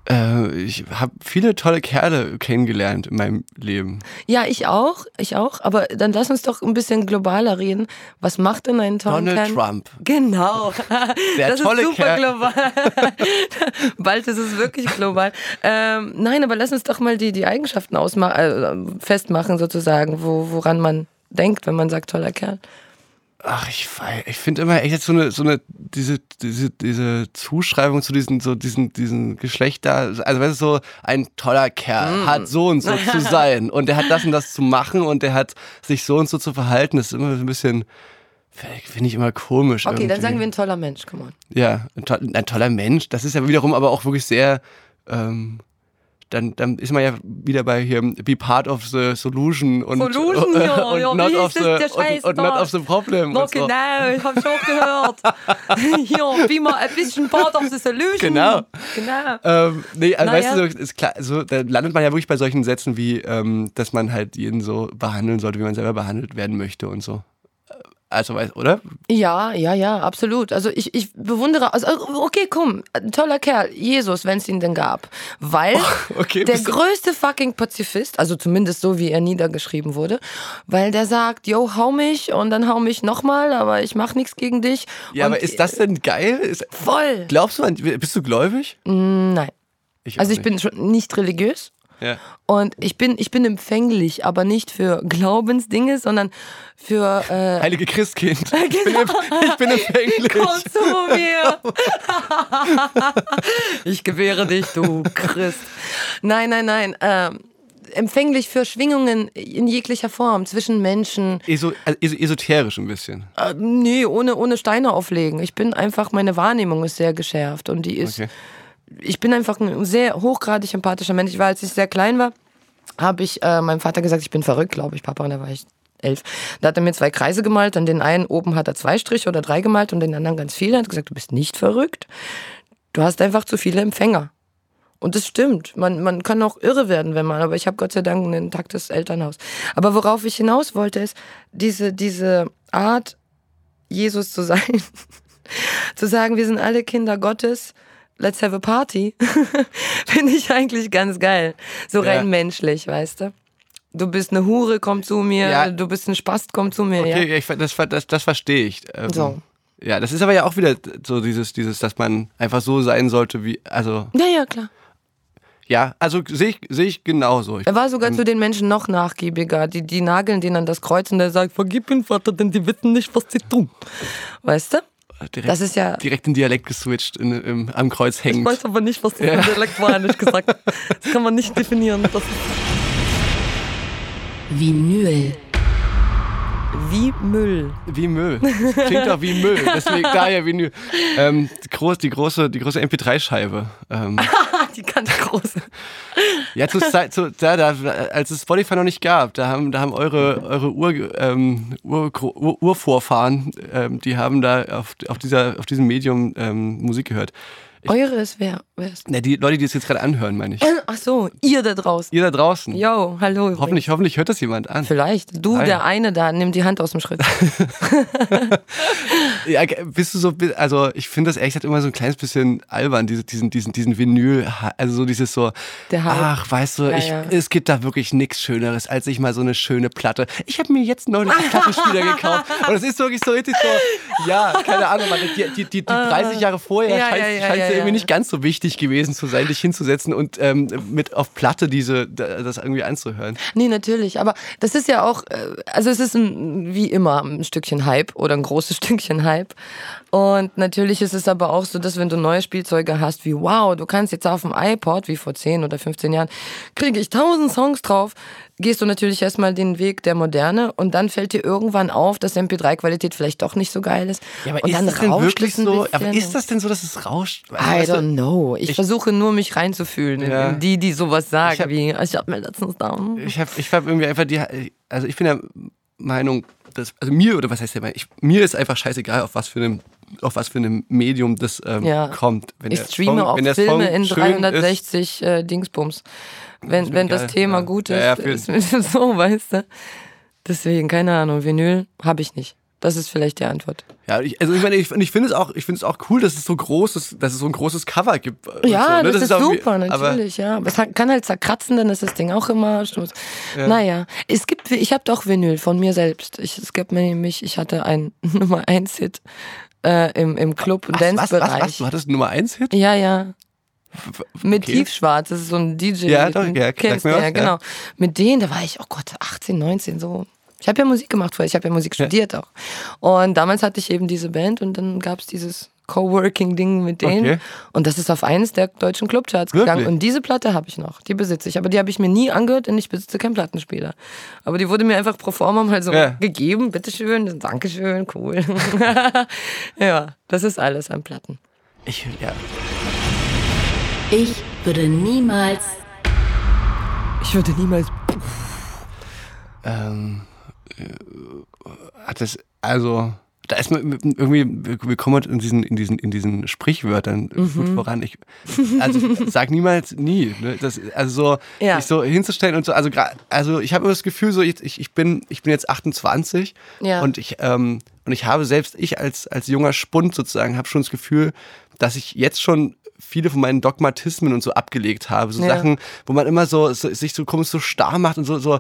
Äh, ich habe viele tolle Kerle kennengelernt in meinem Leben. Ja, ich auch, ich auch. Aber dann lass uns doch ein bisschen globaler reden. Was macht denn einen tollen Donald Kern? Trump. Genau. Der das tolle ist super Kerl. global. Bald ist es wirklich global. Ähm, nein, aber lass uns doch mal die, die Eigenschaften ausma äh, festmachen, sozusagen, wo, woran man denkt, wenn man sagt, toller Kerl. Ach, ich, ich finde immer echt so eine, so eine, diese, diese, diese Zuschreibung zu diesen, so diesen, diesen Geschlechter, also weißt du, so ein toller Kerl Mm. hat so und so zu sein und der hat das und das zu machen und der hat sich so und so zu verhalten, das ist immer so ein bisschen, finde ich immer komisch. Okay, dann irgendwie. sagen wir ein toller Mensch, come on. Ja, ein, to ein toller Mensch. Das ist ja wiederum aber auch wirklich sehr. Ähm, dann, dann ist man ja wieder bei hier be part of the solution und, Solution, ja, und, ja, not wie of the das, der und, und not of the problem. No, so. genau, ich hab's auch gehört. Hier, wie mal ein bisschen part of the solution. Genau. Genau. Ähm, nee, also Naja. weißt du, so, ist klar, so, da landet man ja wirklich bei solchen Sätzen wie, ähm, dass man halt jeden so behandeln sollte, wie man selber behandelt werden möchte und so. Also, oder? Ja, ja, ja, absolut. Also ich, ich bewundere, also okay, komm, toller Kerl, Jesus, wenn es ihn denn gab. Weil okay, der größte fucking Pazifist, also zumindest so, wie er niedergeschrieben wurde, weil der sagt, yo, hau mich und dann hau mich nochmal, aber ich mach nichts gegen dich. Ja, und aber ist das denn geil? Ist, voll? glaubst du, an, bist du gläubig? Nein. Ich Also ich bin schon nicht religiös. Ja. Und ich bin, ich bin empfänglich, aber nicht für Glaubensdinge, sondern für äh, Heilige Christkind. Ich bin, Genau. ich bin empfänglich. Komm zu mir! ich gewähre dich, du Christ. Nein, nein, nein. Ähm, empfänglich für Schwingungen in jeglicher Form zwischen Menschen. Eso, also eso, esoterisch ein bisschen. Äh, nee, ohne, ohne Steine auflegen. Ich bin einfach, meine Wahrnehmung ist sehr geschärft und die ist. Okay. Ich bin einfach ein sehr hochgradig empathischer Mensch. Ich war, als ich sehr klein war, habe ich äh, meinem Vater gesagt, ich bin verrückt, glaube ich, Papa, und da war ich elf. Da hat er mir zwei Kreise gemalt, an den einen oben hat er zwei Striche oder drei gemalt und den anderen ganz viele. Er hat gesagt, du bist nicht verrückt. Du hast einfach zu viele Empfänger. Und das stimmt. Man, man kann auch irre werden, wenn man, aber ich habe Gott sei Dank ein intaktes Elternhaus. Aber worauf ich hinaus wollte, ist diese, diese Art, Jesus zu sein. zu sagen, wir sind alle Kinder Gottes, let's have a party, finde ich eigentlich ganz geil. So rein Ja. menschlich, weißt du? Du bist eine Hure, komm zu mir. Ja. Du bist ein Spast, komm zu mir. Okay, Ja. ich, das, das, das verstehe ich. Ähm, So. Ja, das ist aber ja auch wieder so dieses, dieses, dass man einfach so sein sollte, wie, also, ja, ja, klar. ja, also sehe ich, sehe ich genauso. Ich, Er war sogar zu den Menschen noch nachgiebiger. Die, die nageln den an das Kreuz und der sagt, vergib ihn, Vater, denn die wissen nicht, was sie tun. Weißt du? Direkt, Das ist ja. direkt in Dialekt geswitcht, in, im, am Kreuz Ich hängend. weiß aber nicht, was das für ein Dialekt war, ehrlich gesagt. Das kann man nicht definieren. Das ist Vinyl. wie Müll. Wie Müll. Das klingt auch wie Müll. Deswegen daher wie Müll. Ähm, die, groß, die große, die große MP3-Scheibe. Ähm, die ganz große. ja, Zeit, zu, da, da, als es Spotify noch nicht gab, da haben, da haben eure, eure Ur, ähm, Ur, Ur, Urvorfahren, ähm, die haben da auf, auf, dieser, auf diesem Medium ähm, Musik gehört. Eure ist wer? Wer ist? Na, die Leute, die es jetzt gerade anhören, meine ich. Ach so, ihr da draußen. Ihr da draußen. Yo, hallo. übrigens. Hoffentlich, hoffentlich hört das jemand an. Vielleicht. Du, Hi. der eine da, nimm die Hand aus dem Schritt. Ja, bist du so, also ich finde das ehrlich gesagt immer so ein kleines bisschen albern, diese, diesen, diesen, diesen Vinyl, also so dieses so, ach, weißt du, ich, ja. es gibt da wirklich nichts Schöneres, als sich mal so eine schöne Platte. Ich habe mir jetzt neulich einen Plattenspieler gekauft und es ist wirklich so richtig so, ja, keine Ahnung, die, die, die, die 30 Jahre vorher Ja, scheint es ja, irgendwie nicht ganz so wichtig gewesen zu sein, dich hinzusetzen und ähm, mit auf Platte diese, das irgendwie anzuhören. Nee, natürlich. Aber das ist ja auch, äh, also es ist ein, wie immer ein Stückchen Hype oder ein großes Stückchen Hype. Und natürlich ist es aber auch so, dass wenn du neue Spielzeuge hast, wie wow, du kannst jetzt auf dem iPod, wie vor 10 oder 15 Jahren, kriege ich tausend Songs drauf, gehst du natürlich erstmal den Weg der Moderne und dann fällt dir irgendwann auf, dass MP3-Qualität vielleicht doch nicht so geil ist. Ja, aber und ist dann das denn wirklich so? Aber ist das denn so, dass es rauscht? I Weißt du, don't know. Ich, ich- versuche nur, mich reinzufühlen in, Ja. in die, die sowas sagen, Ich hab- wie, ich habe mir letztens da. Ich habe ich hab irgendwie einfach die, also ich bin der Meinung, dass, also mir, oder was heißt der Meinung, ich, mir ist einfach scheißegal, auf was für einem, auf was für einem Medium das ähm, Ja. kommt. Wenn Ich streame Song, auch Filme Song in schön 360 äh, Dingsbums. Wenn, mir wenn das Thema ja. gut Ja, ist, ja, ist mir so, weißt du. Deswegen, keine Ahnung, Vinyl habe ich nicht. Das ist vielleicht die Antwort. Ja, ich, also ich meine, ich, ich finde es auch, ich finde es auch cool, dass es so groß ist, dass es so ein großes Cover gibt. und Ja, so, ne? das, ist, auch super, natürlich, ja. Aber es kann halt zerkratzen, dann ist das Ding auch immer. Stoß. Naja, es gibt, ich habe doch Vinyl von mir selbst. Ich, es gibt mir nämlich, ich hatte einen Nummer 1 Hit äh, im, im Club- und Was, was, was, was? Dance-Bereich. Du hattest einen Nummer 1 Hit? Ja, ja. Mit Okay. Tiefschwarz, das ist so ein DJ. Ja, doch, ja, kennst du ja, ja. genau. Mit denen, da war ich, oh Gott, 18, 19, so. Ich habe ja Musik gemacht vorher, ich habe ja Musik Ja. studiert auch. Und damals hatte ich eben diese Band und dann gab es dieses Coworking-Ding mit denen. Okay. Und das ist auf eines der deutschen Clubcharts Wirklich? gegangen. Und diese Platte habe ich noch, die besitze ich. Aber die habe ich mir nie angehört, denn ich besitze keinen Plattenspieler. Aber die wurde mir einfach pro forma mal so Ja. gegeben. Bitteschön, Dankeschön, cool. ja, das ist alles an Platten. Ich, ja. Ich würde niemals Ich würde niemals Ähm, äh, hat das, also, da ist man irgendwie, wir kommen halt in diesen, in diesen, in diesen Sprichwörtern Mhm. gut voran. Ich, also, sag niemals nie. Ne? Das, also, so, Ja. sich so hinzustellen und so, also, also, ich habe immer das Gefühl, so, ich, ich bin, ich bin jetzt 28 Ja. und ich, ähm, und ich habe selbst, ich als, als junger Spund sozusagen, habe schon das Gefühl, dass ich jetzt schon viele von meinen Dogmatismen und so abgelegt habe. So Ja. Sachen, wo man immer so, so sich so komisch so starr macht und so, so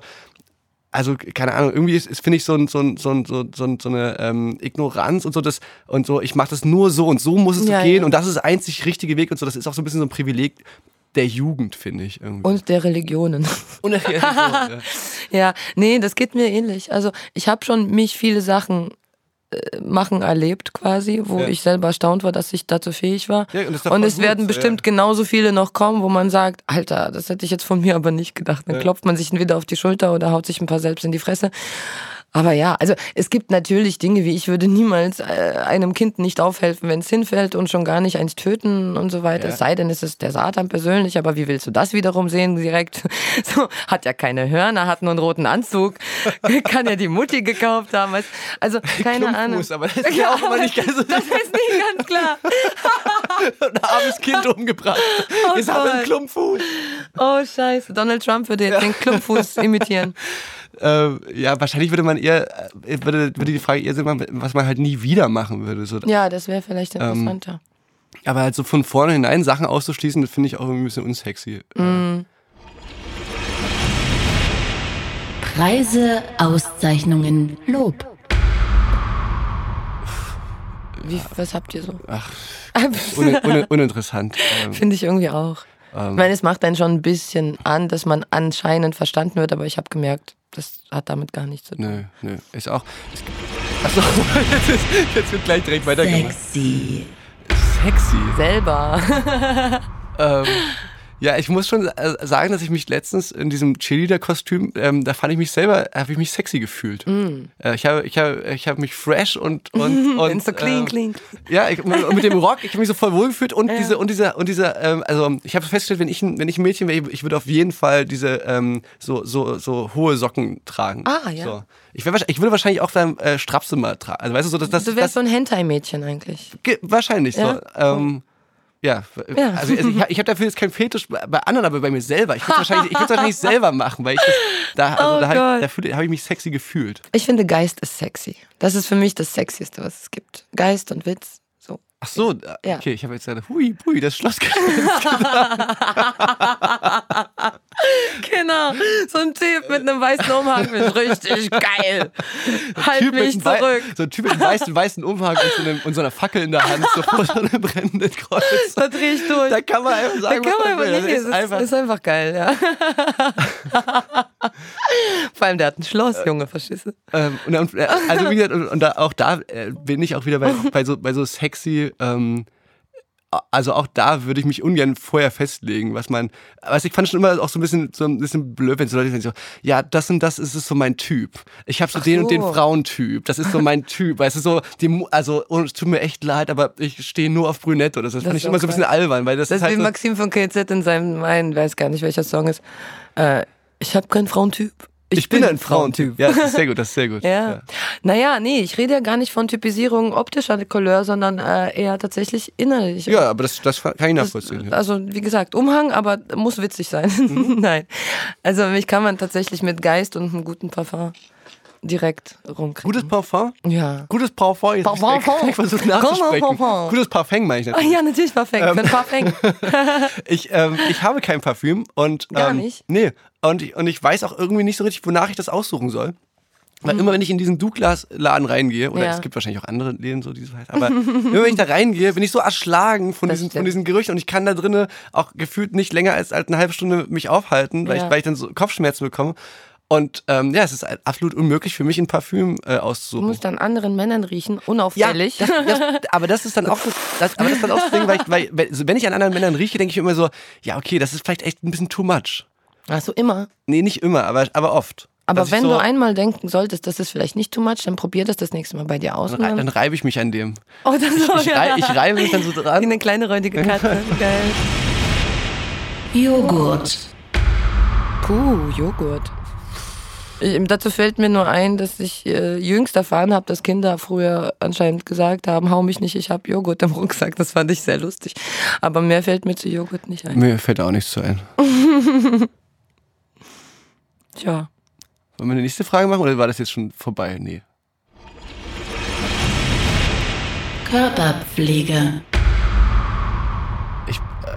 also keine Ahnung, irgendwie ist, ist finde ich so, ein, so, ein, so, ein, so, so, so eine ähm, Ignoranz und so das und so, ich mache das nur so und so muss es Ja, so gehen ja. und das ist der einzig richtige Weg und so, das ist auch so ein bisschen so ein Privileg der Jugend, finde ich. Irgendwie. Und der Religionen. Und ja, so, ja. Ja, nee, das geht mir ähnlich. Also ich habe schon mich viele Sachen machen erlebt quasi, wo Ja. ich selber erstaunt war, dass ich dazu fähig war. Ja, und und es gut, werden so, bestimmt ja. genauso viele noch kommen, wo man sagt, Alter, das hätte ich jetzt von mir aber nicht gedacht. Dann klopft man sich entweder auf die Schulter oder haut sich ein paar selbst in die Fresse. Aber ja, also es gibt natürlich Dinge, wie ich würde niemals äh, einem Kind nicht aufhelfen, wenn es hinfällt und schon gar nicht eins töten und so weiter. Ja. Es sei denn, es ist der Satan persönlich, aber wie willst du das wiederum sehen direkt? So, hat ja keine Hörner, hat nur einen roten Anzug, kann ja die Mutti gekauft haben. Also keine Ahnung. Aber das ist ja auch immer nicht ganz so Das ist nicht ganz klar. ein armes Kind umgebracht. Jetzt haben wir einen. Klumpfuß. Oh scheiße, Donald Trump würde jetzt den Klumpfuß imitieren. Ähm, ja, wahrscheinlich würde man eher, äh, würde, würde die Frage eher machen, was man halt nie wieder machen würde. So. Ja, das wäre vielleicht Ähm, interessanter. Aber halt so von vornherein Sachen auszuschließen, das finde ich auch irgendwie ein bisschen unsexy. Mhm. Preise, Auszeichnungen, Lob. Wie, was habt ihr so? Ach, un, un, uninteressant. Ähm, Finde ich irgendwie auch. Ähm. Ich meine, es macht einen schon ein bisschen an, dass man anscheinend verstanden wird, aber ich habe gemerkt, das hat damit gar nichts zu tun. Nö, nö. Ist auch. Es gibt, achso, jetzt, ist, jetzt wird gleich direkt weitergemacht. Sexy. Sexy. Selber. Ähm, ja, ich muss schon äh, sagen, dass ich mich letztens in diesem Cheerleader-Kostüm, ähm, da fand ich mich selber, habe ich mich sexy gefühlt. Äh, ich habe ich hab, ich hab mich fresh und. und, und so clean, ähm, clean. Ja, ich, und mit dem Rock, ich habe mich so voll wohl gefühlt und diese und dieser und dieser, ähm, also ich habe festgestellt, wenn ich ein, wenn ich ein Mädchen wäre, ich würde auf jeden Fall diese ähm, so so so hohe Socken tragen. Ah, ja. So. Ich, wär, ich würde wahrscheinlich auch dann äh, Strapse mal tragen. Also weißt du so, dass das, Du das wärst so ein Hentai-Mädchen eigentlich. Ge- Wahrscheinlich Ja? so. Ähm, ja, Ja. also, also ich, ich habe dafür jetzt keinen Fetisch bei anderen, aber bei mir selber. Ich würde wahrscheinlich, ich würd's wahrscheinlich selber machen, weil ich das, da, also Oh da, hab, dafür habe ich mich sexy gefühlt. Ich finde, Geist ist sexy. Das ist für mich das Sexieste, was es gibt. Geist und Witz. So. Ach so, Ja. okay, ich habe jetzt gerade, hui, hui, das Schloss. Genau. So ein Typ mit einem weißen Umhang ist richtig geil. Halt Typ mich zurück. So ein Typ mit einem weißen, weißen Umhang und so, einem, und so einer Fackel in der Hand, so vor so einem brennenden Kreuz. Da dreh ich durch. Da kann man einfach Da sagen, kann was man einfach Das nicht. ist Ist, einfach, ist einfach geil, ja. Vor allem, der hat ein Schloss, Junge, verschisse. Ähm, und, dann- äh, also wie gesagt, und, und da, auch da äh, bin ich auch wieder bei, bei, so, bei so sexy, ähm, also auch da würde ich mich ungern vorher festlegen, was man, was ich fand schon immer auch so ein bisschen, so ein bisschen blöd, wenn so Leute sagen so, ja, das und das ist so mein Typ. Ich habe so Ach den und den so. Frauentyp. Das ist so mein Typ. Weißt du, so, die, also, und es tut mir echt leid, aber ich stehe nur auf Brünette oder so. Das, fand ist ich immer so ein bisschen albern, weil das, Das ist halt wie so, Maxim von KZ in seinem, mein, weiß gar nicht, welcher Song ist. Äh, ich habe keinen Frauentyp. Ich bin ein Frauentyp. Ja, das ist sehr gut, das ist sehr gut. Ja. Naja, nee, ich rede ja gar nicht von Typisierung optischer Couleur, sondern äh, eher tatsächlich innerlich. Ja, aber das, das kann ich nachvollziehen. ja. Also, wie gesagt, Umhang, aber muss witzig sein. Mhm. Nein. Also, mich kann man tatsächlich mit Geist und einem guten Parfum direkt rumkriegen. Gutes Parfum? Ja. Gutes Parfum. Jetzt Parfum. Ich versuche nachzusprechen. Parfum. Gutes Parfum meine ich Ah, natürlich. ja, natürlich perfekt. Ähm. Parfum. Ich, ähm, ich habe kein Parfüm und Gar ähm, nicht? Nee. Und ich, und ich weiß auch irgendwie nicht so richtig, wonach ich das aussuchen soll. Weil immer wenn ich in diesen Douglas-Laden reingehe, oder Mhm. Ja. es gibt wahrscheinlich auch andere Läden, so diese halt, aber immer wenn ich da reingehe, bin ich so erschlagen von Das diesen, von stimmt. diesen Gerüchen und ich kann da drinnen auch gefühlt nicht länger als halt eine halbe Stunde mich aufhalten, weil, Ja. ich, weil ich dann so Kopfschmerzen bekomme. Und ähm, ja, es ist absolut unmöglich für mich, ein Parfüm äh, Du auszusuchen. musst an anderen Männern riechen, unauffällig. das, das, aber das ist dann auch das, aber das ist dann auch das Ding, weil, ich, weil wenn ich an anderen Männern rieche, denke ich immer so, ja okay, das ist vielleicht echt ein bisschen too much. So, immer. Nee, nicht immer, aber, aber oft. Aber wenn so, du einmal denken solltest, das ist vielleicht nicht too much, dann probier das das nächste Mal bei dir aus. dann, dann- dann reibe ich mich an dem. oh, das ist Ich, rei, ich reibe mich dann so Wie dran. eine kleine räudige Katze. Geil. Joghurt. Puh, Joghurt. Ich, dazu fällt mir nur ein, dass ich äh, jüngst erfahren habe, dass Kinder früher anscheinend gesagt haben, hau mich nicht, ich habe Joghurt im Rucksack. Das fand ich sehr lustig. Aber mehr fällt mir zu Joghurt nicht ein. Mir fällt auch nichts zu ein. Tja. Wollen wir eine nächste Frage machen oder war das jetzt schon vorbei? Nee. Körperpflege.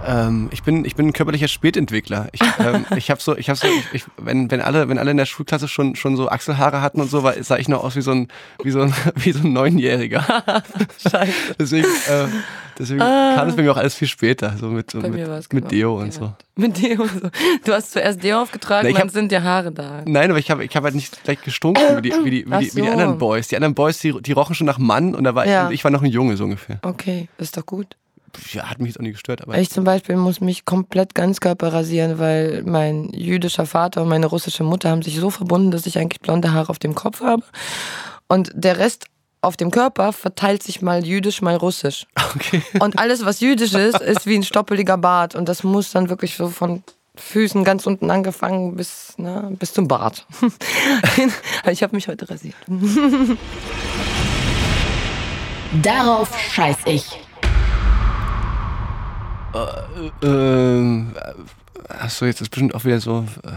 Ich, ähm, ich, bin, ich bin ein körperlicher Spätentwickler. Ich, ähm, ich habe so, ich habe so, ich, ich, wenn, wenn alle, wenn alle in der Schulklasse schon, schon so Achselhaare hatten und so, war, sah ich noch aus wie so ein, wie so ein, wie so ein Neunjähriger. Scheiße. Deswegen, äh, deswegen kam es bei mir auch alles viel später, so mit, so mit, mit Deo und so. Mit Deo und so. Du hast zuerst Deo aufgetragen, Na, ich dann hab- sind dir Haare da. Nein, aber ich habe ich hab halt nicht gleich gestunken wie die, wie die, wie die, wie die so. anderen Boys. Die anderen Boys, die, die rochen schon nach Mann und da war Ja. ich, ich war noch ein Junge so ungefähr. Okay, ist doch gut. Ja, hat mich jetzt auch nicht gestört, aber Ich zum Beispiel muss mich komplett Ganzkörper rasieren, weil mein jüdischer Vater und meine russische Mutter haben sich so verbunden, dass ich eigentlich blonde Haare auf dem Kopf habe. Und der Rest auf dem Körper verteilt sich mal jüdisch, mal russisch. okay. Und alles, was jüdisch ist, ist wie ein stoppeliger Bart. Und das muss dann wirklich so von Füßen ganz unten angefangen bis, ne, bis zum Bart. ich habe mich heute rasiert. Darauf scheiß ich. Ähm, achso, jetzt ist bestimmt auch wieder so. Äh,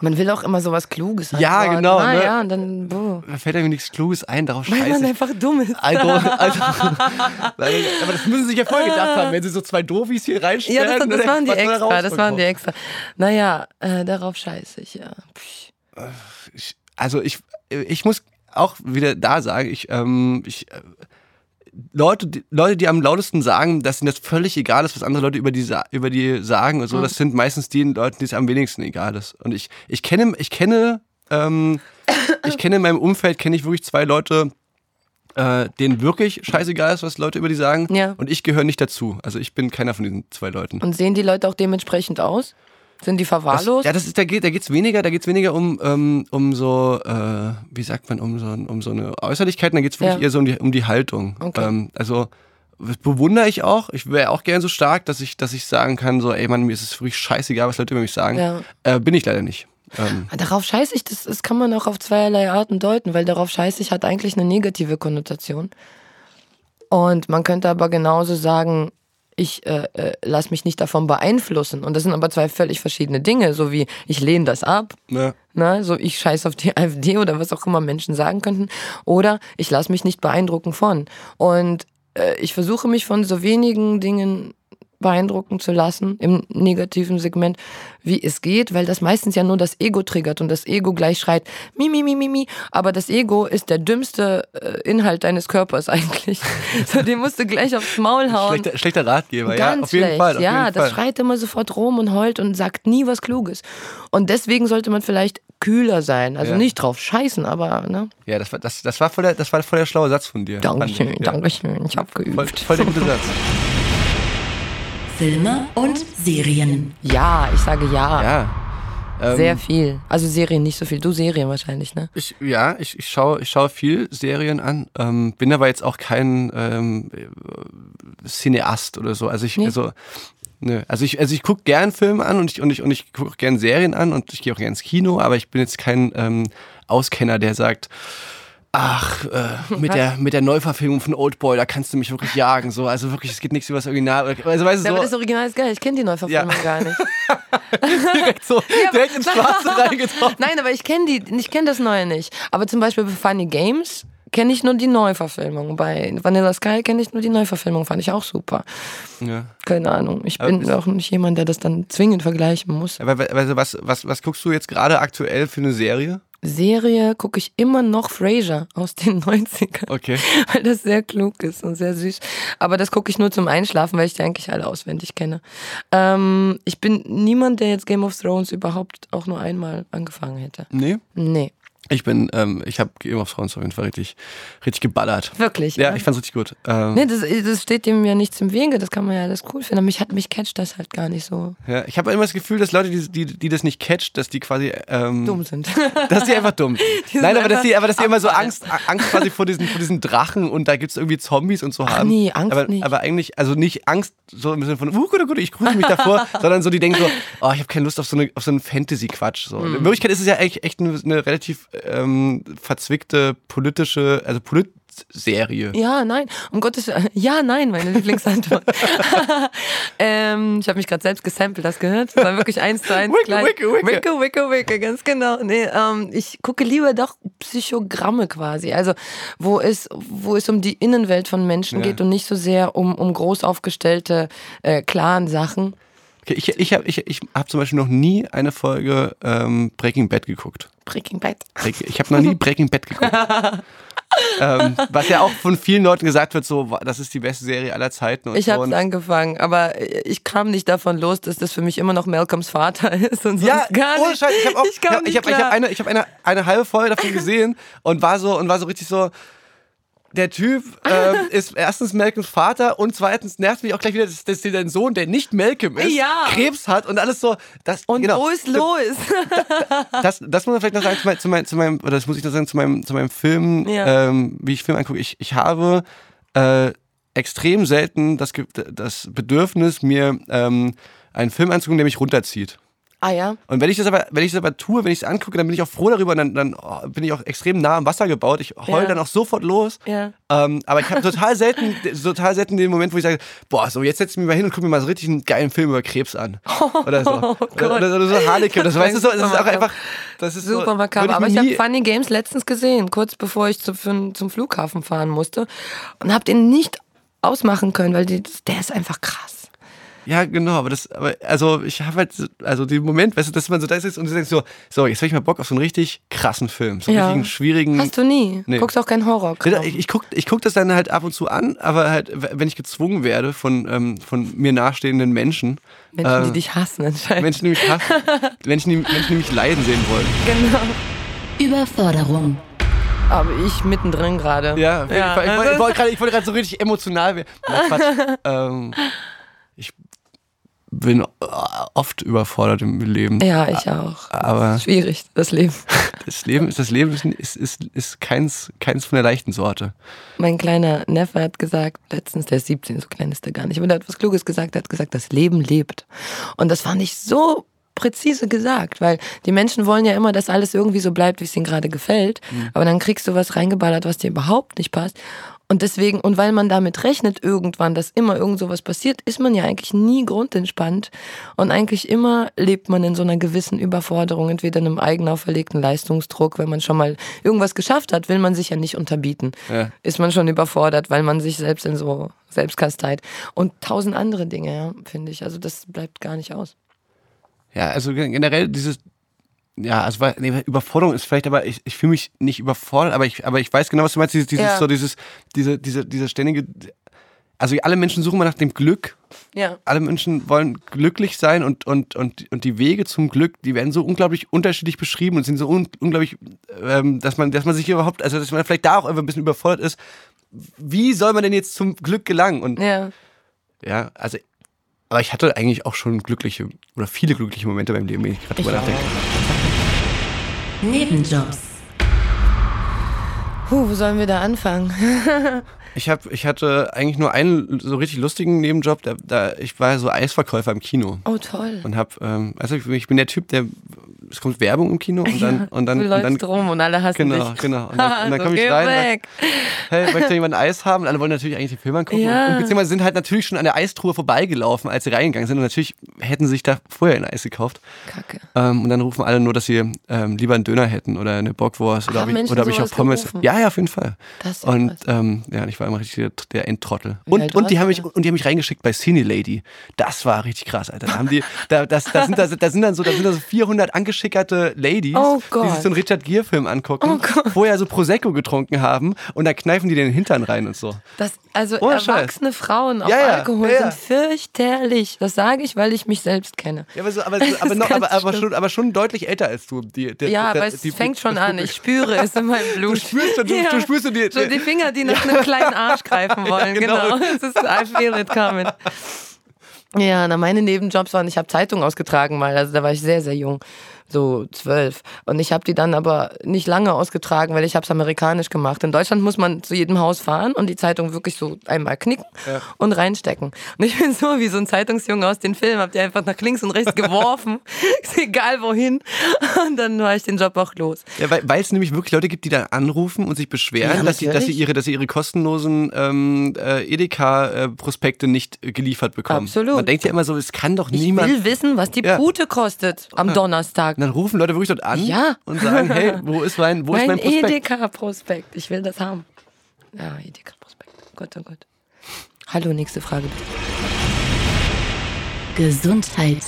Man will auch immer sowas Kluges Ja, antworten. genau, Na, ne? ja, und dann, boah. da fällt mir nichts Kluges ein, darauf Weil man scheiße einfach dumm ist. Also, also, aber das müssen sie sich ja voll gedacht haben, wenn sie so zwei Doofies hier reinstellen. Ja, das, das dann waren die was extra, das waren die extra. Naja, äh, darauf scheiße ich, ja. Ich, also ich, ich muss auch wieder da sagen, ich, ähm, ich, äh, Leute, die, Leute, die am lautesten sagen, dass ihnen das völlig egal ist, was andere Leute über die, über die sagen und so, das sind meistens die Leute, die es am wenigsten egal ist. Und ich, ich kenne, ich kenne, ähm, ich kenne in meinem Umfeld, kenne ich wirklich zwei Leute, äh, denen wirklich scheißegal ist, was Leute über die sagen. Ja. Und ich gehöre nicht dazu. Also ich bin keiner von diesen zwei Leuten. Und sehen die Leute auch dementsprechend aus? Sind die Das, verwahrlost? ja, das ist, da geht, da geht's weniger, da geht's weniger um, ähm, um so, äh, wie sagt man, um so, um so eine Äußerlichkeit, da geht's wirklich Ja. eher so um die, um die Haltung. Okay. Ähm, also, das bewundere ich auch. Ich wäre auch gern so stark, dass ich, dass ich sagen kann, so, ey Mann, mir ist es wirklich scheißegal, was Leute über mich sagen. Ja. Äh, bin ich leider nicht. Ähm, Darauf scheiße ich, das, das kann man auch auf zweierlei Arten deuten, weil darauf scheiße ich hat eigentlich eine negative Konnotation. Und man könnte aber genauso sagen, ich äh, äh, lass mich nicht davon beeinflussen. Und das sind aber zwei völlig verschiedene Dinge, so wie ich lehne das ab, ne? ne, so ich scheiß auf die AfD oder was auch immer Menschen sagen könnten, oder ich lasse mich nicht beeindrucken von. Und äh, ich versuche mich von so wenigen Dingen beeindrucken zu lassen im negativen Segment, wie es geht, weil das meistens ja nur das Ego triggert und das Ego gleich schreit, mi, mi, mi, mi, mi. Aber das Ego ist der dümmste äh, Inhalt deines Körpers eigentlich. so, den musst du gleich aufs Maul hauen. Schlechter, schlechter Ratgeber, Ganz ja, auf jeden schlecht. Fall. Auf ja, jeden das Fall. schreit immer sofort rum und heult und sagt nie was Kluges. Und deswegen sollte man vielleicht kühler sein. Also Ja. nicht drauf scheißen, aber ne? Ja, das war, das, das war voll der, das war voll der schlaue Satz von dir. Dankeschön, ja. Dankeschön. Ich habe Voll, geübt. voll der gute Satz. Filme und Serien. Ja, ich sage ja. Ja. Ähm, Sehr viel. Also Serien nicht so viel. Du Serien wahrscheinlich, ne? Ich, ja, ich, ich schaue ich schaue viel Serien an, ähm, bin aber jetzt auch kein ähm, äh, Cineast oder so. Also ich, Nee. also, nö. also ich, also ich gucke gern Filme an und ich, und ich, und ich gucke auch gern Serien an und ich gehe auch gern ins Kino, aber ich bin jetzt kein ähm, Auskenner, der sagt, ach, äh, mit, der, mit der Neuverfilmung von Oldboy, da kannst du mich wirklich jagen. So. Also wirklich, es geht nichts über das Original. Also, weißt du, Ja, so, aber das Original ist geil. Ich kenne die Neuverfilmung Ja. gar nicht. direkt so direkt ins Schwarze reingetroffen. Nein, aber ich kenne die, ich kenne das Neue nicht. Aber zum Beispiel bei Funny Games kenne ich nur die Neuverfilmung. Bei Vanilla Sky kenne ich nur die Neuverfilmung. Fand ich auch super. Ja. Keine Ahnung. Ich Aber bin auch nicht jemand, der das dann zwingend vergleichen muss. Aber also was, was, was guckst du jetzt gerade aktuell für eine Serie? Serie gucke ich immer noch Frasier aus den 90ern. Okay. Weil das sehr klug ist und sehr süß. Aber das gucke ich nur zum Einschlafen, weil ich die eigentlich alle auswendig kenne. Ähm, ich bin niemand, der jetzt Game of Thrones überhaupt auch nur einmal angefangen hätte. Nee. Nee, Ich bin, ähm, ich habe Game of Thrones auf jeden Fall richtig, richtig geballert. wirklich. Ja, ne? ich fand's richtig gut. Ähm, Nee, das, das steht dem ja nichts im Wege, das kann man ja alles cool finden. Aber mich hat mich catcht das halt gar nicht so ja, ich habe immer das Gefühl, dass Leute, die, die, die das nicht catcht, dass die quasi ähm, dumm sind. Dass die einfach dumm sind. sind Nein, aber dass die, aber dass die immer so. Angst, Angst quasi vor diesen, vor diesen Drachen und da gibt's irgendwie Zombies und so haben. nee, Angst aber, nicht. aber eigentlich, also nicht Angst so im Sinne von, uh, gut, gut, ich grüße mich davor, sondern so, die denken so, oh, ich habe keine Lust auf so, eine, auf so einen Fantasy-Quatsch. So. Hm. In Wirklichkeit ist es ja eigentlich echt eine, eine relativ ähm, verzwickte politische, also Polit-Serie. Ja, nein, um Gottes Willen. Ja, nein, meine Lieblingsantwort. ähm, ich habe mich gerade selbst gesampelt, das gehört? Das war wirklich eins zu eins. Wicke, wicke, wicke. Wicke, wicke, wicke, ganz genau. Nee, ähm, ich gucke lieber doch Psychogramme quasi. Also, wo es, wo es um die Innenwelt von Menschen Ja. geht und nicht so sehr um, um groß aufgestellte, äh, klaren Sachen. Okay, ich ich habe ich, ich hab zum Beispiel noch nie eine Folge ähm, Breaking Bad geguckt. Breaking Bad. Ich habe noch nie Breaking Bad geguckt. ähm, was ja auch von vielen Leuten gesagt wird, so, das ist die beste Serie aller Zeiten. Und Ich so. habe es angefangen, aber ich kam nicht davon los, dass das für mich immer noch Malcolms Vater ist und sonst Ja, gar ohne nicht. Scheiß, ich habe auch, ich ich habe hab, hab eine, ich hab eine, eine halbe Folge davon gesehen und war so und war so richtig so. Der Typ ähm, ist erstens Malcolms Vater und zweitens nervt mich auch gleich wieder, dass, dass dein Sohn, der nicht Malcolm ist, Ja. Krebs hat und alles so. Das, Und genau, wo ist los? das, das muss man vielleicht noch sagen zu meinem, zu meinem, zu meinem oder das muss ich noch sagen zu meinem, zu meinem Film, Ja. ähm, wie ich Film angucke. Ich, ich habe äh, extrem selten das, das Bedürfnis, mir ähm, einen Film anzugucken, der mich runterzieht. Ah ja. Und wenn ich das aber, wenn ich das aber tue, wenn ich es angucke, dann bin ich auch froh darüber und dann, dann oh, bin ich auch extrem nah am Wasser gebaut. Ich heul Ja. dann auch sofort los. Ja. Ähm, aber ich habe total selten, total selten den Moment, wo ich sage, boah, so jetzt setz ich mich mal hin und gucke mir mal so richtig einen geilen Film über Krebs an. Oder so. oder, Oh Gott. oder, oder so Harlequin. Das, weißt du, so, das ist auch einfach, das ist Super so, makaber. Aber ich habe Funny Games letztens gesehen, kurz bevor ich zu, für, zum Flughafen fahren musste. Und habe den nicht ausmachen können, weil die, der ist einfach krass. Ja, genau, aber das, aber, also ich habe halt, so- also den Moment, weißt du, dass man so da ist und du denkst so, so, jetzt habe ich mal Bock auf so einen richtig krassen Film, so einen Ja. richtigen, schwierigen. Hast du nie? Nee. Guckst auch keinen Horror. Ich, ich gucke ich guck das dann halt ab und zu an, aber halt, wenn ich gezwungen werde von, ähm, von mir nahestehenden Menschen, Menschen, die äh, dich hassen anscheinend. Menschen, die mich hassen, Menschen, die, Menschen, die mich leiden sehen wollen. Genau. Überforderung. Aber ich mittendrin gerade. Ja, auf jeden Ja, Fall. ich, wollte- ich wollte gerade ich wollte gerade so richtig emotional werden. Na, Quatsch. ähm, bin oft überfordert im Leben. Ja, ich auch. Aber Schwierig, das Leben. das Leben, das Leben ist, ist, ist, ist keins, keins von der leichten Sorte. Mein kleiner Neffe hat gesagt, letztens, der ist 17, so klein ist der gar nicht, aber der hat was Kluges gesagt, der hat gesagt, das Leben lebt. Und das fand ich so präzise gesagt, weil die Menschen wollen ja immer, dass alles irgendwie so bleibt, wie es ihnen gerade gefällt. Aber dann kriegst du was reingeballert, was dir überhaupt nicht passt. Und deswegen, und weil man damit rechnet irgendwann, dass immer irgend sowas passiert, ist man ja eigentlich nie grundentspannt. Und eigentlich immer lebt man in so einer gewissen Überforderung, entweder einem eigen auferlegten Leistungsdruck, wenn man schon mal irgendwas geschafft hat, will man sich ja nicht unterbieten. Ja. Ist man schon überfordert, weil man sich selbst in so Selbstkasteit und tausend andere Dinge, ja, finde ich. Also das bleibt gar nicht aus. Ja, also gen- generell dieses, ja, also nee, Überforderung ist vielleicht, aber ich, ich fühle mich nicht überfordert, aber ich, aber ich weiß genau, was du meinst. Dieses, dieses Ja. so dieses, diese, diese, diese ständige, also alle Menschen suchen mal nach dem Glück. Ja. Alle Menschen wollen glücklich sein und, und, und, und die Wege zum Glück, die werden so unglaublich unterschiedlich beschrieben und sind so un, unglaublich, ähm, dass man, dass man sich überhaupt, also dass man vielleicht da auch einfach ein bisschen überfordert ist. Wie soll man denn jetzt zum Glück gelangen? Und Ja. ja, also, aber ich hatte eigentlich auch schon glückliche oder viele glückliche Momente beim Leben, wenn ich gerade drüber Ich auch. Nebenjobs. Puh, wo sollen wir da anfangen? Ich hab, ich hatte eigentlich nur einen so richtig lustigen Nebenjob. Da, da, ich war so Eisverkäufer im Kino Oh, toll. und hab, ähm, also ich, bin der Typ, der es kommt Werbung im Kino und dann, und dann, du und läufst dann rum und alle hassen Genau, dich. genau. Und dann, und dann So, komme ich rein. weg. Und hey, möchte jemand Eis haben? Und alle wollen natürlich eigentlich den Film angucken. Ja. Und beziehungsweise sind halt natürlich schon an der Eistruhe vorbeigelaufen, als sie reingegangen sind. Und natürlich hätten sie sich da vorher ein Eis gekauft. Kacke. Ähm, und dann rufen alle nur, dass sie ähm, lieber einen Döner hätten oder eine Bockwurst oder Haben ob ich, Menschen oder ob ich auch Pommes. gerufen? Ja, ja, auf jeden Fall. Das ist ja und ähm, ja, ich war immer richtig der, der Endtrottel. Und, alt und, die haben mich, und die haben mich reingeschickt bei Cine Lady. Das war richtig krass, Alter. Da, haben die, da, das, da, sind, da, da sind dann so, da sind da so 400 angeschickerte Ladies, Oh die sich so einen Richard Gere-Film angucken, Oh vorher so Prosecco getrunken haben und dann kneifen die den Hintern rein und so. Das, also Scheiß. erwachsene Frauen auf Ja, ja, Alkohol ja, sind fürchterlich. Das sage ich, weil ich mich selbst kenne. Ja, aber, so, aber, aber, noch, aber, aber, schon, aber schon deutlich älter als du. Die, der, Ja, der, aber es die- fängt schon an. Ich spüre es in meinem Blut. Du spürst, du, du spürst du die, So die Finger, die nach einem kleinen Arsch greifen wollen. genau. genau. Das ist I feel it coming. Ja, na, meine Nebenjobs waren, ich habe Zeitung ausgetragen mal, also da war ich sehr, sehr jung, so zwölf. Und ich habe die dann aber nicht lange ausgetragen, weil ich habe es amerikanisch gemacht. In Deutschland muss man zu jedem Haus fahren und die Zeitung wirklich so einmal knicken und reinstecken. Und ich bin so wie so ein Zeitungsjunge aus den Filmen, hab die einfach nach links und rechts geworfen, egal wohin. Und dann war ich den Job auch los. Ja, weil es nämlich wirklich Leute gibt, die dann anrufen und sich beschweren, Ja, dass, sie, dass, sie ihre, dass sie ihre kostenlosen ähm, äh, Edeka-Prospekte nicht äh, geliefert bekommen. Absolut. Man denkt ja immer so, es kann doch Ich niemand. will wissen, was die Ja. Pute kostet am Donnerstag. Und dann rufen Leute wirklich dort an Ja. und sagen, hey, wo ist mein, wo ist mein Mein Prospekt? Edeka-Prospekt. Ich will das haben. Ja, Edeka-Prospekt. Gott, oh Gott. Hallo, nächste Frage bitte. Gesundheit.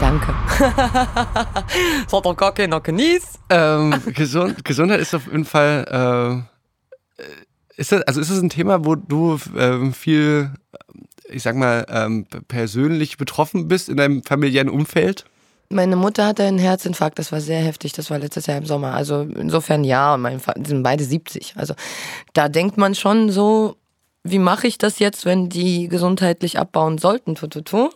Danke. das hat doch gar keiner genießt. Ähm, Gesund, Gesundheit ist auf jeden Fall. Äh, ist das, also ist das ein Thema, wo du ähm, viel, ich sag mal, ähm, persönlich betroffen bist in deinem familiären Umfeld? Meine Mutter hatte einen Herzinfarkt, das war sehr heftig, das war letztes Jahr im Sommer. Also insofern ja, mein Vater, sind beide 70. Also da denkt man schon so, wie mache ich das jetzt, wenn die gesundheitlich abbauen sollten? Tu, tu, tu.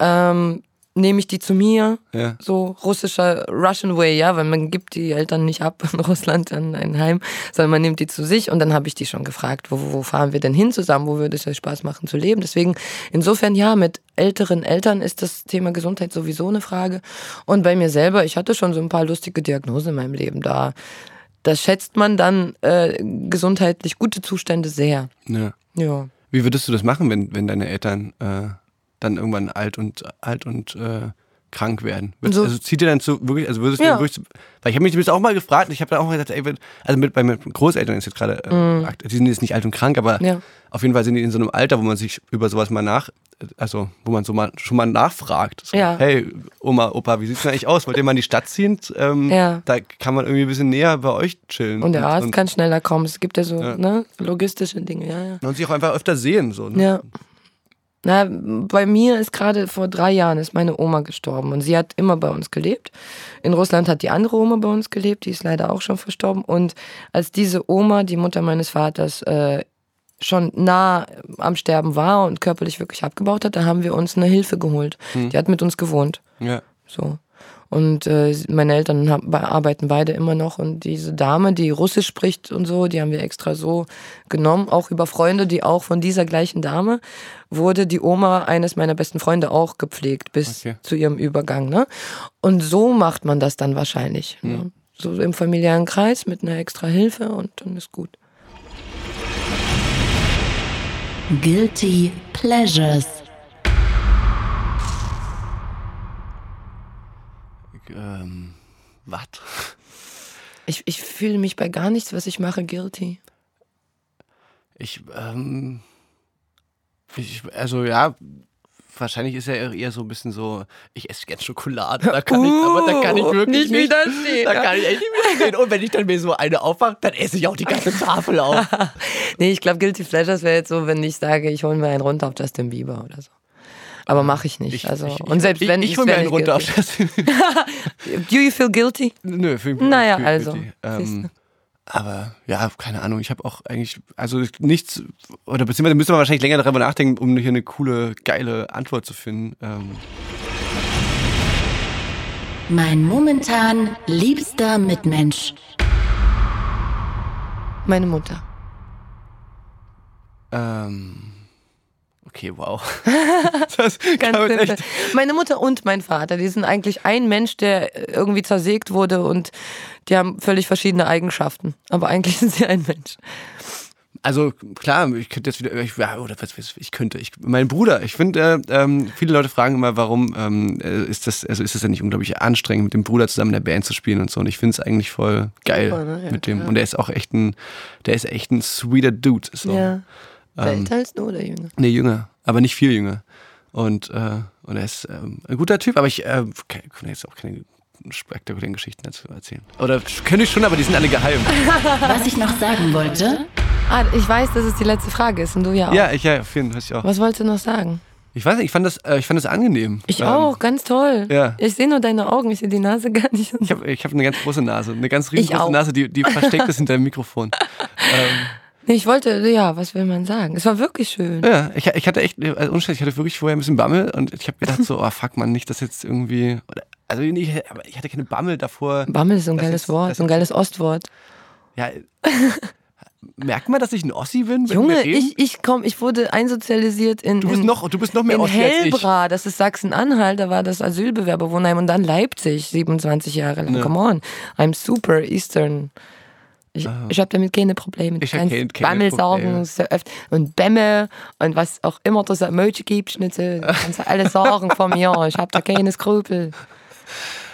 Ähm, Nehme ich die zu mir? Ja. So russischer Russian Way, ja, weil man gibt die Eltern nicht ab in Russland an ein Heim, sondern man nimmt die zu sich und dann habe ich die schon gefragt, wo, wo fahren wir denn hin zusammen, wo würde es euch Spaß machen zu leben? Deswegen, insofern ja, mit älteren Eltern ist das Thema Gesundheit sowieso eine Frage. Und bei mir selber, ich hatte schon so ein paar lustige Diagnosen in meinem Leben da. Da schätzt man dann äh, gesundheitlich gute Zustände sehr. Ja. Ja. Wie würdest du das machen, wenn, wenn deine Eltern äh, dann irgendwann alt und alt und äh, krank werden? So- also zieht ihr dann so wirklich, also würdest du Ja. wirklich, weil ich habe mich das auch mal gefragt, ich habe dann auch mal gesagt, ey, also mit bei meinen Großeltern ist jetzt gerade, äh, akt- die sind jetzt nicht alt und krank, aber. Ja. auf jeden Fall sind die in so einem Alter, wo man sich über sowas mal nach, also wo man so mal schon mal nachfragt. So, Ja. Hey, Oma, Opa, wie sieht's denn eigentlich aus? Wollt ihr mal in die Stadt ziehen? Ähm, Ja. Da kann man irgendwie ein bisschen näher bei euch chillen. Und der Arzt und, kann schneller kommen. Es gibt ja so. Ne, logistische Dinge, ja, ja. und sich auch einfach öfter sehen. So, ne? Ja. Na, bei mir ist gerade vor drei Jahren ist meine Oma gestorben und sie hat immer bei uns gelebt. In Russland hat die andere Oma bei uns gelebt, die ist leider auch schon verstorben. Und als diese Oma, die Mutter meines Vaters, äh, schon nah am Sterben war und körperlich wirklich abgebaut hat, da haben wir uns eine Hilfe geholt. Die hat mit uns gewohnt. Ja. So. Und äh, meine Eltern haben, arbeiten beide immer noch. Und diese Dame, die Russisch spricht und so, die haben wir extra so genommen. Auch über Freunde, die auch von dieser gleichen Dame wurde die Oma eines meiner besten Freunde auch gepflegt bis Okay. zu ihrem Übergang. Ne? Und so macht man das dann wahrscheinlich. Ne? So im familiären Kreis mit einer extra Hilfe und dann ist gut. Guilty Pleasures. Ähm, was? Ich, ich fühle mich bei gar nichts, was ich mache, guilty. Ich, ähm, ich, also ja, wahrscheinlich ist er eher so ein bisschen so, ich esse gern Schokolade, da kann ich, aber da kann ich Uh, wirklich nicht widerstehen, Da kann ich echt nicht widerstehen. Und wenn ich dann mir so eine aufmache, dann esse ich auch die ganze Tafel auf. Nee, ich glaube, Guilty Pleasures wäre jetzt so, wenn ich sage, ich hole mir einen runter auf Justin Bieber oder so. Aber mache ich nicht. Ich, also, ich, und selbst ich, wenn ich, ich hol mir einen runter. Do you feel guilty? Nö, für, Naja, für, also, ähm, aber ja, keine Ahnung. Ich habe auch eigentlich, also nichts, oder beziehungsweise müssen wir wahrscheinlich länger darüber nachdenken, um hier eine coole, geile Antwort zu finden. Ähm, Mein momentan liebster Mitmensch. Meine Mutter. ähm, okay, wow. das Ganz simpel. Meine Mutter und mein Vater, die sind eigentlich ein Mensch, der irgendwie zersägt wurde und die haben völlig verschiedene Eigenschaften. Aber eigentlich sind sie ein Mensch. Also klar, ich könnte jetzt wieder, ich, ja, oder was, ich könnte, ich, mein Bruder, ich finde, äh, ähm, viele Leute fragen immer, warum ähm, äh, ist das, also ist das ja nicht unglaublich anstrengend, mit dem Bruder zusammen in der Band zu spielen und so. Und ich finde es eigentlich voll geil Super, ne? ja, mit dem. Klar. Und der ist auch echt ein, der ist echt ein sweeter Dude. So. Ja. Ähm, Älter als du oder jünger? Nee, jünger, aber nicht viel jünger. Und, äh, und er ist ähm, ein guter Typ, aber ich äh, kann jetzt auch keine spektakulären Geschichten dazu erzählen. Oder könnte ich schon, aber die sind alle geheim. Was ich noch sagen wollte. Ah, ich weiß, dass es die letzte Frage ist und du ja auch. Ja, ich ja, vielen, ich auch. Was wolltest du noch sagen? Ich weiß nicht, ich fand das, äh, ich fand das angenehm. Ich ähm, auch, ganz toll. Ja. Ich sehe nur deine Augen, ich sehe die Nase gar nicht. Ich habe ich hab eine ganz große Nase, eine ganz riesengroße Nase, die, die versteckt ist hinter dem Mikrofon. ähm, Nee, ich wollte, ja, was will man sagen? Es war wirklich schön. Ja, ich, ich hatte echt, also ich hatte wirklich vorher ein bisschen Bammel und ich habe gedacht so, oh fuck man, nicht, dass jetzt irgendwie, also ich, ich hatte keine Bammel davor. Bammel ist so ein geiles jetzt, Wort, so ein geiles Ostwort. Ja, merkt man, dass ich ein Ossi bin? Junge, ich, ich komm, ich wurde einsozialisiert in, du bist in, noch, du bist noch mehr in Ossi Hellbra, als ich. das ist Sachsen-Anhalt, da war das Asylbewerberwohnheim und dann Leipzig, 27 Jahre lang. Ja. Come on, I'm super Eastern. Ich, ah. ich habe damit keine Probleme. Ich habe keine, keine sagen so oft. und Bämme und was auch immer das Emoji gibt, Schnitte, kannst du alles sagen von mir. Ich habe da keine Skrupel.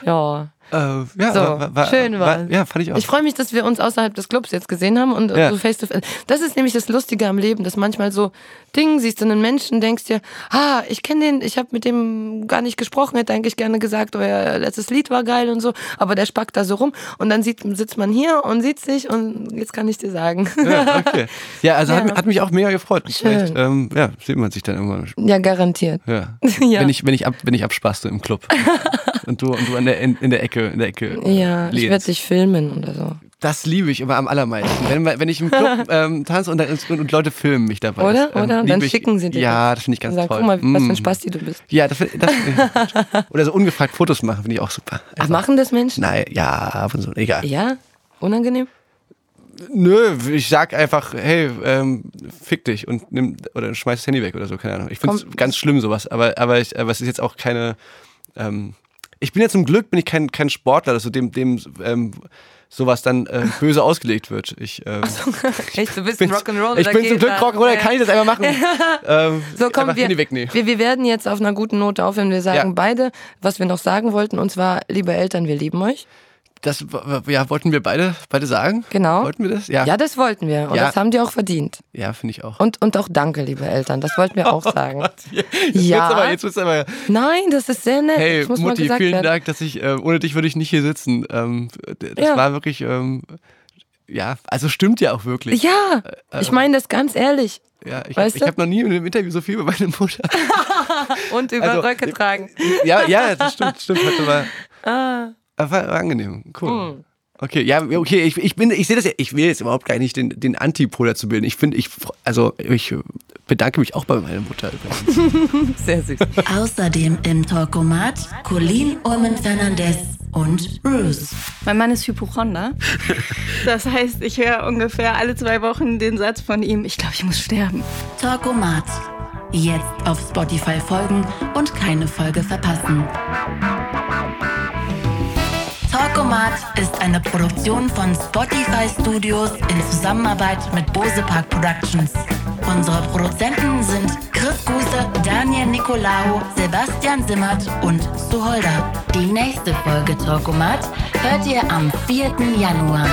Ja. Äh, ja, so, war, war, schön war. war. Ja, fand ich auch. Ich freue mich, dass wir uns außerhalb des Clubs jetzt gesehen haben und ja. so face to face. Das ist nämlich das Lustige am Leben, dass manchmal so Dinge siehst du einen Menschen, denkst dir, ah, ich kenne den, ich habe mit dem gar nicht gesprochen, hätte eigentlich gerne gesagt, euer letztes Lied war geil und so, aber der spackt da so rum und dann sieht, sitzt man hier und sieht sich und jetzt kann ich dir sagen. Ja, okay. Ja, also ja. Hat, hat, mich auch mega gefreut. Schön. Ähm, ja, sieht man sich dann irgendwann. Ja, garantiert. Ja. Wenn ich, wenn ich ab, wenn ich abspaßte im Club. und du, und du in der, in, in der Ecke, in der Ecke. Ja, lehnst. ich werde dich filmen oder so. Das liebe ich immer am allermeisten. Wenn, wenn ich im Club ähm, tanze und, und, Leute filmen mich dabei. Oder? Das, ähm, Oder? dann ich, schicken sie dir. Ja, das finde ich ganz sagen, toll. Guck mal, was für ein mm. Spasti du bist. Ja, das, das Oder so ungefragt Fotos machen, finde ich auch super. Ach, machen das Menschen? Nein, ja, und so, egal. Ja? Unangenehm? Nö, ich sag einfach, hey, ähm, fick dich und nimm oder schmeiß das Handy weg oder so, keine Ahnung. Ich finde es ganz schlimm sowas, aber aber ich, aber es ist jetzt auch keine ähm, ich bin ja zum Glück bin ich kein, kein Sportler, also dem, dem ähm, sowas dann äh, böse ausgelegt wird. Ich, ähm, so, echt, du bist ein Rock'n'Roll. Ich bin zum Glück Rock'n'Roll, kann ich das einfach machen. ähm, so, komm, wir, weg, nee. wir, wir werden jetzt auf einer guten Note aufhören. Wir sagen ja. beide, was wir noch sagen wollten, und zwar, liebe Eltern, wir lieben euch. Das ja, wollten wir beide, beide sagen? Genau. Wollten wir das? Ja, ja das wollten wir. Und ja. das haben die auch verdient. Ja, finde ich auch. Und, und auch danke, liebe Eltern. Das wollten wir auch sagen. jetzt ja. Aber, jetzt wird's aber, Nein, das ist sehr nett. Hey, Mutti, vielen werden. Dank, dass ich, äh, ohne dich würde ich nicht hier sitzen. Ähm, das ja. war wirklich, ähm, ja, also stimmt ja auch wirklich. Ja, äh, ich meine das ganz ehrlich. Ja, ich habe hab noch nie in einem Interview so viel über meine Mutter. Und über also, Röcke tragen. Ja, ja, das stimmt, stimmt. Heute war, ah. War, war angenehm, cool. Hm. Okay, ja, okay, ich, ich bin, ich sehe das ja, ich will jetzt überhaupt gar nicht den, den Antipol zu bilden. Ich finde, ich, also ich bedanke mich auch bei meiner Mutter Sehr süß. Außerdem im Talkomat Colleen Ulmen Fernandez und Bruce. Mein Mann ist Hypochonder. Das heißt, ich höre ungefähr alle zwei Wochen den Satz von ihm, ich glaube, ich muss sterben. Talkomat. Jetzt auf Spotify folgen und keine Folge verpassen. Talkomat ist eine Produktion von Spotify Studios in Zusammenarbeit mit Bose Park Productions. Unsere Produzenten sind Chris Guse, Daniel Nicolaou, Sebastian Simmert und Suholder. Die nächste Folge Talkomat hört ihr am 4. Januar.